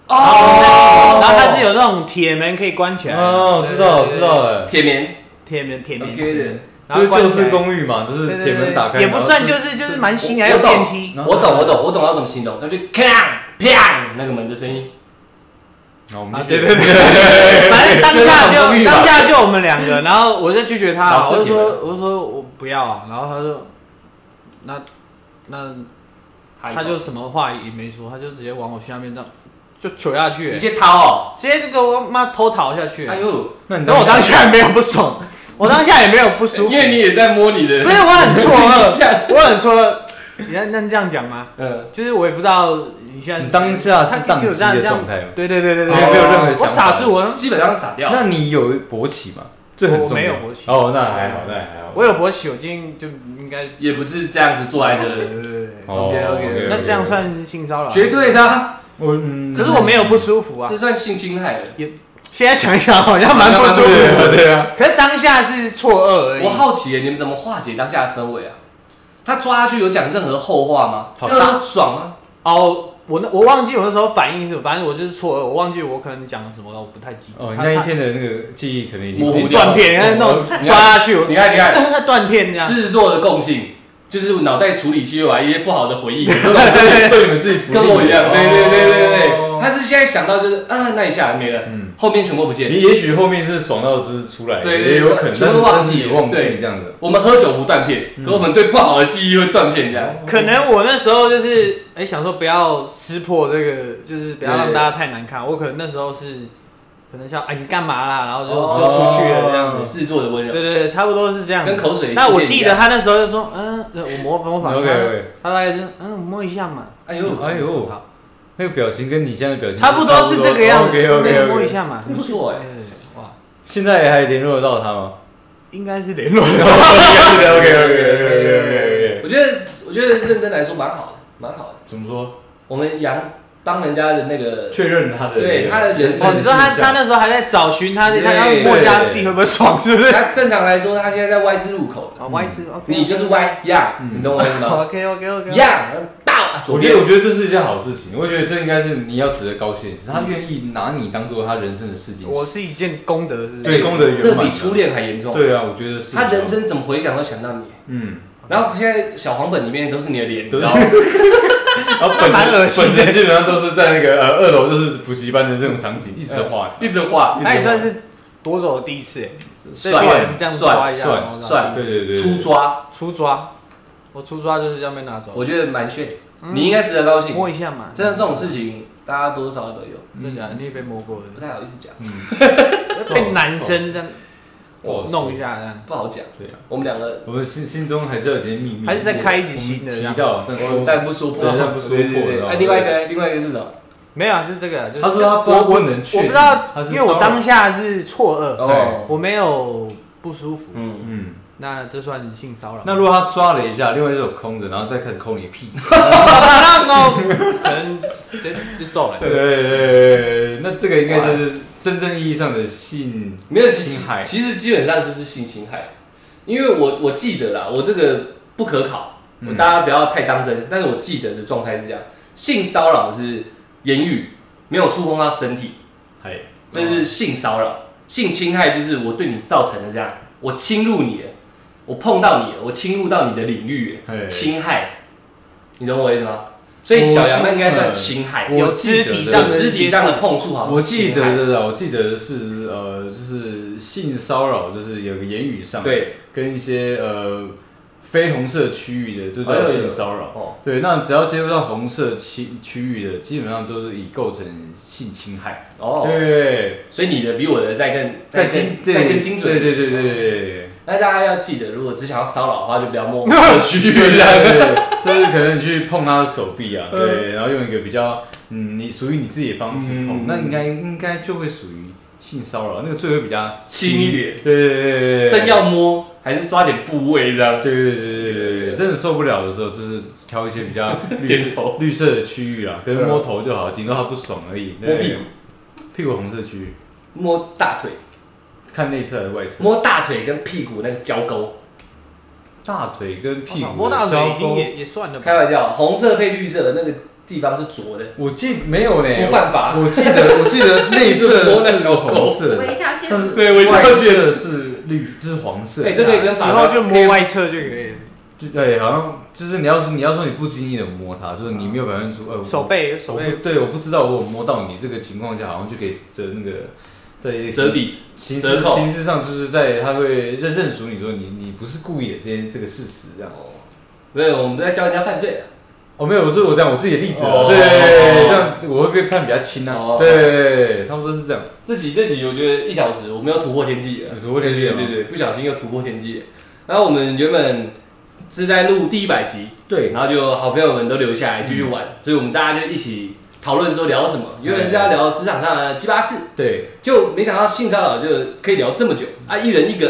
Speaker 1: 哦，
Speaker 3: 然后它是有那种铁门可以关起来。
Speaker 2: 哦，知道知道了，
Speaker 1: 铁门。
Speaker 3: 铁门铁门。
Speaker 1: OK 的。
Speaker 2: 就是。公寓嘛，就是
Speaker 3: 对对
Speaker 2: 铁门打开，
Speaker 3: 也不算，就是就是蛮新，
Speaker 1: 我
Speaker 3: 还有电梯。
Speaker 1: 我懂，我懂，我懂要怎么形容，那就锵啪那个门的声音，
Speaker 3: 啊，对对对，反正当下就当下就我们两个，然后我就拒绝他，我就说我就说我不要啊，然后他就那那他就什么话也没说，他就直接往我下面这样就球下去，直
Speaker 1: 直接掏哦，
Speaker 3: 接就给我妈偷逃下去。
Speaker 1: 哎呦，
Speaker 2: 那你
Speaker 3: 可我当下也没有不爽，我当下也没有不舒服，
Speaker 1: 因为你也在摸你的，
Speaker 3: 不是我很错愕，我很错愕。你那那这样讲吗？
Speaker 1: 嗯，
Speaker 3: 就是我也不知道你现在
Speaker 2: 你当下是
Speaker 3: 他
Speaker 2: 宕机
Speaker 3: 有这样这样
Speaker 2: 的状态吗？
Speaker 3: 对对对对对，
Speaker 1: 没有任何
Speaker 3: 我
Speaker 2: 想法
Speaker 3: 傻住，我
Speaker 1: 基本上是傻掉。
Speaker 2: 那你有勃起吗？这很
Speaker 3: 我
Speaker 2: 重要
Speaker 3: 没有勃起
Speaker 2: 哦，那还好，那还好。
Speaker 3: 我有勃起，我今天就应该
Speaker 1: 也不是这样子坐在这里，
Speaker 3: 对对对对。
Speaker 2: 哦
Speaker 1: OK，OK，
Speaker 3: 那这样算性骚扰？
Speaker 1: 绝。对的啊，
Speaker 2: 我嗯，
Speaker 3: 可是我没有不舒服啊
Speaker 1: 这，算性侵害了。
Speaker 3: 现在想一想好像蛮不舒
Speaker 2: 对啊
Speaker 3: 服。
Speaker 2: 对啊，
Speaker 3: 可是当下是错愕而已。
Speaker 1: 我好奇耶，你们怎么化解当下的氛围啊？他抓下去有讲任何后话吗？
Speaker 2: 好
Speaker 1: 呃爽吗？
Speaker 3: 哦，我那我忘记我那时候反应是，反正我就是错愕，我忘记我可能讲了什么了，我不太记得。
Speaker 2: 哦，你
Speaker 3: 他
Speaker 2: 那一天的那个记忆可能已经
Speaker 1: 模糊掉
Speaker 3: 断片，因为那种抓下去，我
Speaker 1: 你看，你看，
Speaker 3: 他断片这样。
Speaker 1: 狮子座的共性就是脑袋处理器会把一些不好的回忆，
Speaker 2: 对对你们自己
Speaker 1: 跟我一样。对对对对对他是现在想到就是啊，那一下没了，
Speaker 2: 嗯，
Speaker 1: 后面全部不见。
Speaker 2: 你也许后面是爽到就是出来，
Speaker 1: 对
Speaker 2: 也有可能，
Speaker 1: 全部忘记
Speaker 2: 忘记这样子。
Speaker 1: 我们喝酒不断片，
Speaker 2: 嗯
Speaker 1: 可我们对不好的记忆会断片，这样。
Speaker 3: 可能我那时候就是哎、想说不要撕破这个，就是不要让大家太难看。我可能那时候是可能像哎、你干嘛啦，然后就、
Speaker 1: 哦
Speaker 3: 就出去了这样子。
Speaker 1: 狮子座的温柔，
Speaker 3: 对对对，差不多是这样。
Speaker 1: 跟口水。
Speaker 3: 那我记得，他那时候就说，嗯，我模模仿
Speaker 2: OK
Speaker 3: 他大概就嗯摸一下嘛，
Speaker 1: 哎呦，
Speaker 2: 哎呦，
Speaker 3: 好，
Speaker 2: 那个表情跟你现在的表情
Speaker 3: 差不多是这个样子
Speaker 2: ，OK OK
Speaker 3: 对摸一
Speaker 2: OK。
Speaker 3: 下嘛，
Speaker 1: 不错哎
Speaker 3: 哇，
Speaker 2: 现在还联络得到他吗
Speaker 3: 应该是联络的。
Speaker 2: ？OK OK OK OK
Speaker 1: 我觉得，我觉得认真来说蛮好的，蛮好的。
Speaker 2: 怎么说？
Speaker 1: 我们杨帮人家的那个，
Speaker 2: 确认他的
Speaker 1: 对他的人生
Speaker 3: 哦，你说他他那时候还在找寻他，他要摸一下自己会不会爽，是不是？
Speaker 1: 他正常来说，他现在在 Y 字路口，
Speaker 3: 啊，Y 字，OK，
Speaker 1: 你就是 Y 样，
Speaker 2: 嗯
Speaker 1: 你懂我意思吗
Speaker 3: ？OK OK OK，
Speaker 1: 样到
Speaker 2: 我觉得，我觉得这是一件好事情。我觉得这应该是你要值得高兴的事。他愿意拿你当做他人生的事情。
Speaker 3: 我是一件功德，是？
Speaker 2: 对功德圆满
Speaker 1: 这比初恋还严重。
Speaker 2: 对啊，我觉得是。
Speaker 1: 他人生怎么回想都想到你。
Speaker 2: 嗯，
Speaker 1: 然后现在小黄本里面都是你的脸，你
Speaker 2: 对
Speaker 1: 知道吗？
Speaker 2: 然后本
Speaker 3: 蛮恶心的
Speaker 2: 本基本上都是在那个呃二楼，就是补习班的这种场景，一直画。
Speaker 1: 一直画，
Speaker 3: 那也算是夺走的第一次，
Speaker 1: 帅
Speaker 3: 这样抓一下，
Speaker 2: 帅对对对，
Speaker 1: 初抓，
Speaker 3: 初抓，我出抓就是这样被拿走，
Speaker 1: 我觉得蛮炫，
Speaker 3: 嗯
Speaker 1: 你应该值得高兴。
Speaker 3: 摸一下嘛，
Speaker 1: 真的这种事情，大家多多少少都有，
Speaker 3: 真的假的？你也被摸过
Speaker 1: 不
Speaker 3: 的，
Speaker 1: 太好意思讲，
Speaker 3: 被男生这样
Speaker 2: 哦
Speaker 3: 弄一下这样，
Speaker 1: 不好讲。
Speaker 2: 对啊，
Speaker 1: 我们两个，
Speaker 2: 我们心心中还是有些秘密，
Speaker 3: 还是在开一集新的这样？
Speaker 2: 提到，但
Speaker 1: 不说破，
Speaker 2: 对但不说破
Speaker 1: 对对对
Speaker 2: 知道吗
Speaker 1: 哎，另外一个，另外一个是什么？
Speaker 3: 没有啊，就是这个啊，就是
Speaker 2: 他说他不
Speaker 3: 我我
Speaker 2: 不能去
Speaker 3: 我不知道
Speaker 2: 他，是
Speaker 3: 因为我当下是错愕，
Speaker 1: 哦，
Speaker 3: 我没有不舒服，
Speaker 1: 嗯，
Speaker 2: 嗯，
Speaker 3: 那这算性骚扰？
Speaker 2: 那如果他抓了一下，另外一只手空着，然后再开始抠你的屁，
Speaker 3: 可能就就揍了。
Speaker 2: 对对对对，那这个应该就是真正意义上的性
Speaker 1: 没有
Speaker 2: 侵害
Speaker 1: 其实基本上就是性侵害，因为我我记得啦，我这个不可考，我
Speaker 2: 嗯。
Speaker 1: 大家不要太当真，但是我记得的状态是这样：性骚扰是言语没有触碰到身体，
Speaker 2: 哎，
Speaker 1: 这是性骚扰；性侵害就是我对你造成的这样，我侵入你了，我碰到你了，我侵入到你的领域侵害，你懂我意思吗？所以小杨那应该算侵害，
Speaker 3: 有肢体上
Speaker 1: 肢体上的碰触，好像
Speaker 2: 我。记得的，我记得是呃，就是性骚扰，就是有个言语上，，
Speaker 1: 对，
Speaker 2: 跟一些呃非红色区域的，就叫性骚扰。
Speaker 1: 哦，
Speaker 2: 对，那只要接触到红色区区域的，基本上都是已构成性侵害。
Speaker 1: 哦，
Speaker 2: 对，
Speaker 1: 所以你的比我的再更
Speaker 2: 再
Speaker 1: 更
Speaker 2: 精
Speaker 1: 再更精准。
Speaker 2: 对对对对对对。
Speaker 1: 但大家要记得，如果只想要骚扰的话，就不要摸这个区域这样。
Speaker 2: 就是可能你去碰他的手臂啊，对，然后用一个比较嗯，你属于你自己的方式碰，那应该应该就会属于性骚扰，那个罪会比较
Speaker 1: 轻一点。
Speaker 2: 对对对对对，
Speaker 1: 真要摸还是抓点部位这样。
Speaker 2: 对对对对对对，真的受不了的时候，就是挑一些比较绿
Speaker 1: 头
Speaker 2: 绿色的区域啊，跟摸头就好，顶多他不爽而已。
Speaker 1: 摸屁股，
Speaker 2: 屁股红色区域，
Speaker 1: 摸大腿。
Speaker 2: 看内侧还是外侧？
Speaker 1: 摸大腿跟屁股那个交沟，
Speaker 2: 大腿跟屁股
Speaker 3: 摸大腿已经也也算了。
Speaker 1: 开玩笑，红色配绿色的那个地方是浊的。
Speaker 2: 我记没有呢，
Speaker 1: 不犯法。
Speaker 2: 我记得我记得内侧是红色，
Speaker 4: 微笑线，
Speaker 1: 对，微笑线
Speaker 2: 的是绿，就是黄色。
Speaker 1: 哎，这个跟
Speaker 3: 以后就摸外侧就可以。
Speaker 2: 就对，好像就是你要说你要说你不经意的摸它，就是你没有表现出呃
Speaker 3: 手背手背。
Speaker 2: 对，我不知道我有摸到你这个情况下，好像就可以折那个。在
Speaker 1: 折抵，
Speaker 2: 形式形式上就是在他会认认输你说你你不是故意的这些这个事实这样。哦，
Speaker 1: 没有我们不在教人家犯罪
Speaker 2: 哦没有我是我讲我自己的例子哦对这样我会被判比较轻啊对差不多是这样。
Speaker 1: 这集这集我觉得一小时我们要突破天际了
Speaker 2: 突破天际
Speaker 1: 对对对不小心又突破天际然后我们原本是在录第一百集
Speaker 2: 对
Speaker 1: 然后就好朋友们都留下来继续玩所以我们大家就一起。讨论说聊什么？原本是要聊职场上的鸡巴事，
Speaker 2: 对，
Speaker 1: 就没想到性骚扰就可以聊这么久啊！一人一个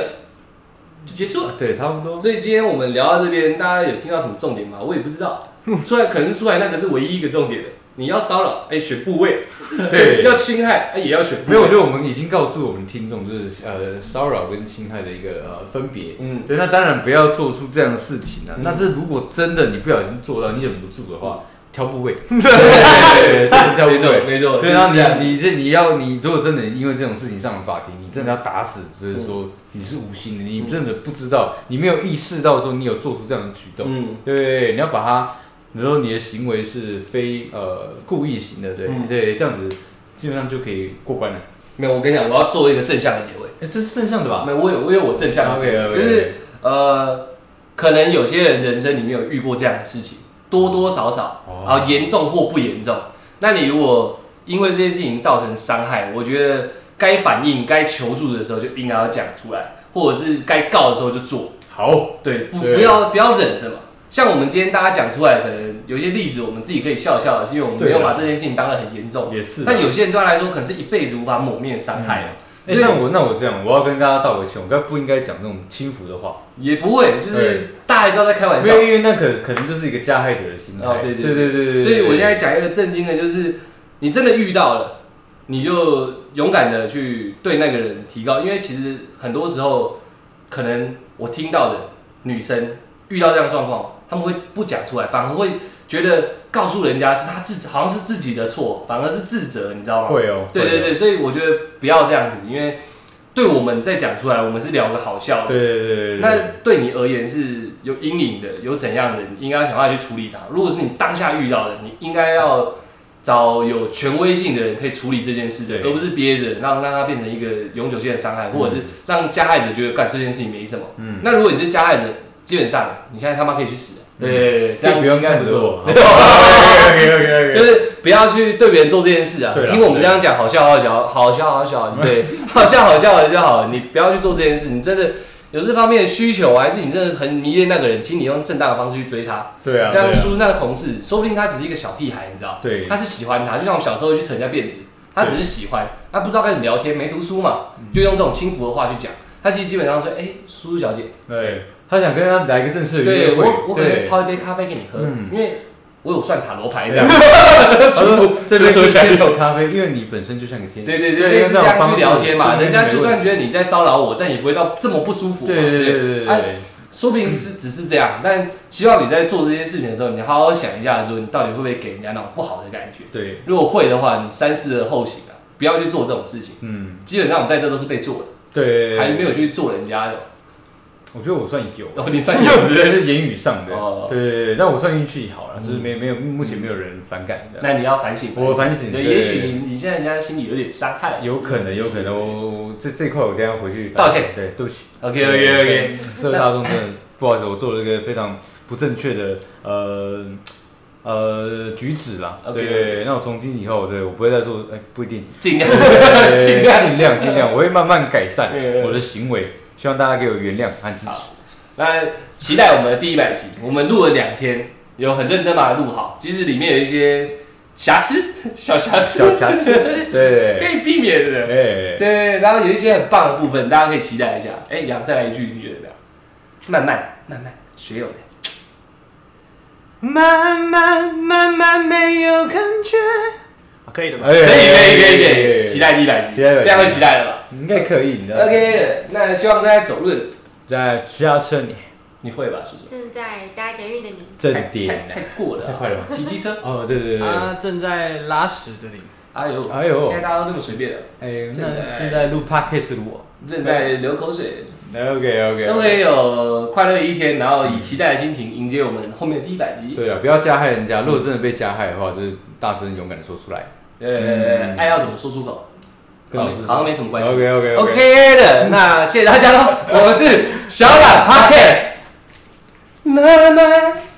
Speaker 1: 就结束了，
Speaker 2: 对，差不多。
Speaker 1: 所以今天我们聊到这边，大家有听到什么重点吗？我也不知道，出来可能出来那个是唯一一个重点的。你要骚扰，哎，选部位；
Speaker 2: 对，
Speaker 1: 要侵害，哎，也要选。
Speaker 2: 没有，我觉得我们已经告诉我们听众，就是呃，骚扰跟侵害的一个呃分别。嗯，对，那当然不要做出这样的事情啊。那这如果真的你不小心做到，你忍不住的话。挑部位，对对对，挑部位，
Speaker 1: 没错。
Speaker 2: 对啊，你你这你要你如果真的因为这种事情上了法庭，你真的要打死，就是说你是无心的，你真的不知道，你没有意识到说你有做出这样的举动，嗯，对，你要把它，你说你的行为是非呃故意型的，对对，这样子基本上就可以过关了。
Speaker 1: 没有，我跟你讲，我要做一个正向的结尾。
Speaker 2: 哎，这是正向的吧？
Speaker 1: 没有，我有我有我正向的结尾，就是呃，可能有些人人生里面有遇过这样的事情。多多少少，啊，严重或不严重，那你如果因为这些事情造成伤害，我觉得该反应、该求助的时候就应该要讲出来，或者是该告的时候就做。
Speaker 2: 好，
Speaker 1: 对，不不要不要忍着嘛。像我们今天大家讲出来，可能有些例子我们自己可以笑笑的，是因为我们没有把这件事情当得很严重。
Speaker 2: 也是，
Speaker 1: 但有些人对他来说，可能是一辈子无法抹灭伤害。
Speaker 2: 那我那我这样，我要跟大家道个歉，我该不应该讲那种轻浮的话，
Speaker 1: 也不会，就是大家知道在开玩笑，
Speaker 2: 因为那可可能就是一个加害者的心态。哦，
Speaker 1: 对
Speaker 2: 对对对对。
Speaker 1: 所以我现在讲一个震惊的，就是你真的遇到了，你就勇敢的去对那个人提高，因为其实很多时候，可能我听到的女生遇到这样状况，他们会不讲出来，反而会觉得。告诉人家是他自好像是自己的错，反而是自责，你知道吗？
Speaker 2: 会哦。
Speaker 1: 对对对，所以我觉得不要这样子，因为对我们再讲出来，我们是聊个好笑的。
Speaker 2: 对对对
Speaker 1: 那对你而言是有阴影的，有怎样的，你应该要想办法去处理它。如果是你当下遇到的，你应该要找有权威性的人可以处理这件事，对而不是憋着让让它变成一个永久性的伤害，或者是让加害者觉得干这件事情没什么。嗯。那如果你是加害者，基本上你现在他妈可以去死。对，这样
Speaker 2: 不用干不做，
Speaker 1: 就是不要去对别人做这件事啊。听我们这样讲，好笑好笑，好笑好笑，对，好笑好笑的就好了。你不要去做这件事，你真的有这方面的需求，还是你真的很迷恋那个人，请你用正当的方式去追他。
Speaker 2: 对啊，
Speaker 1: 像叔那个同事，说不定他只是一个小屁孩，你知道？
Speaker 2: 对，
Speaker 1: 他是喜欢他，就像我小时候去扯人家辫子，他只是喜欢，他不知道该怎么聊天，没读书嘛，就用这种轻浮的话去讲。他其实基本上说，哎，叔叔小姐，
Speaker 2: 对。他想跟他来一个正式的约会，
Speaker 1: 我我可能泡一杯咖啡给你喝，因为我有算塔罗牌这样。
Speaker 2: 他说这边喝起来有咖啡，因为你本身就像个天使。
Speaker 1: 对对对，这样去聊天嘛，人家就算觉得你在骚扰我，但也不会到这么不舒服。
Speaker 2: 对对对对对，
Speaker 1: 说不定是只是这样，但希望你在做这些事情的时候，你好好想一下，说你到底会不会给人家那种不好的感觉。
Speaker 2: 对，
Speaker 1: 如果会的话，你三思而后行啊，不要去做这种事情。嗯，基本上我们在这都是被做的，
Speaker 2: 对，
Speaker 1: 还没有去做人家的。
Speaker 2: 我觉得我算有，
Speaker 1: 哦，你算有，
Speaker 2: 直接是？言语上的，对对对，但我算运气好了，就是没没有目前没有人反感的。
Speaker 1: 那你要反省，
Speaker 2: 我反省，
Speaker 1: 对，也许你你现在人家心里有点伤害，
Speaker 2: 有可能有可能，我这这块我今天回去
Speaker 1: 道歉，
Speaker 2: 对，对不起
Speaker 1: ，OK OK OK，
Speaker 2: 社会大众真的不好意思，我做了一个非常不正确的呃呃举止啦，对，那我从今以后，对我不会再做，哎，不一定，
Speaker 1: 尽量
Speaker 2: 尽量尽量尽量，我会慢慢改善我的行为。希望大家给我原谅和支持。
Speaker 1: 那期待我们的第一百集，我们录了两天，有很认真把它录好，即使里面有一些瑕疵、小瑕疵、
Speaker 2: 小瑕疵，对，
Speaker 1: 可以避免的。
Speaker 2: 哎，
Speaker 1: 对，然后有一些很棒的部分，大家可以期待一下。哎，杨再来一句，你觉得怎么样？慢慢慢慢，学有的。
Speaker 3: 慢慢慢慢没有感觉，可以的吧？
Speaker 1: 可以可以可以可以，期待第一百集，
Speaker 2: 期待
Speaker 1: 这样会期待了吧？
Speaker 2: 应该可以，你知道
Speaker 1: OK，那希望在走路的
Speaker 2: 在需要车你。
Speaker 1: 你会吧，叔叔？
Speaker 4: 正在搭捷运的你，
Speaker 2: 正
Speaker 1: 太
Speaker 2: 点
Speaker 1: 太过了，
Speaker 2: 太快了。吧
Speaker 1: 骑机车。
Speaker 2: 哦，对对对对，
Speaker 3: 他正在拉屎的你，
Speaker 1: 哎呦。
Speaker 2: 哎呦。
Speaker 1: 现在大家都这么随便了，
Speaker 2: 哎，
Speaker 1: 正在
Speaker 2: 那正在录 podcast 的我。
Speaker 1: 正在流口水，
Speaker 2: ，OK OK，
Speaker 1: 都可以有快乐的一天，然后以期待的心情迎接我们后面的第一百集。
Speaker 2: 对了，不要加害人家，如果真的被加害的话，就是大声勇敢的说出来。
Speaker 1: 呃，爱要怎么说出口？好像没什么关系。
Speaker 2: OK OK
Speaker 1: OK 的，那谢谢大家喽，我们是小懒 Podcast。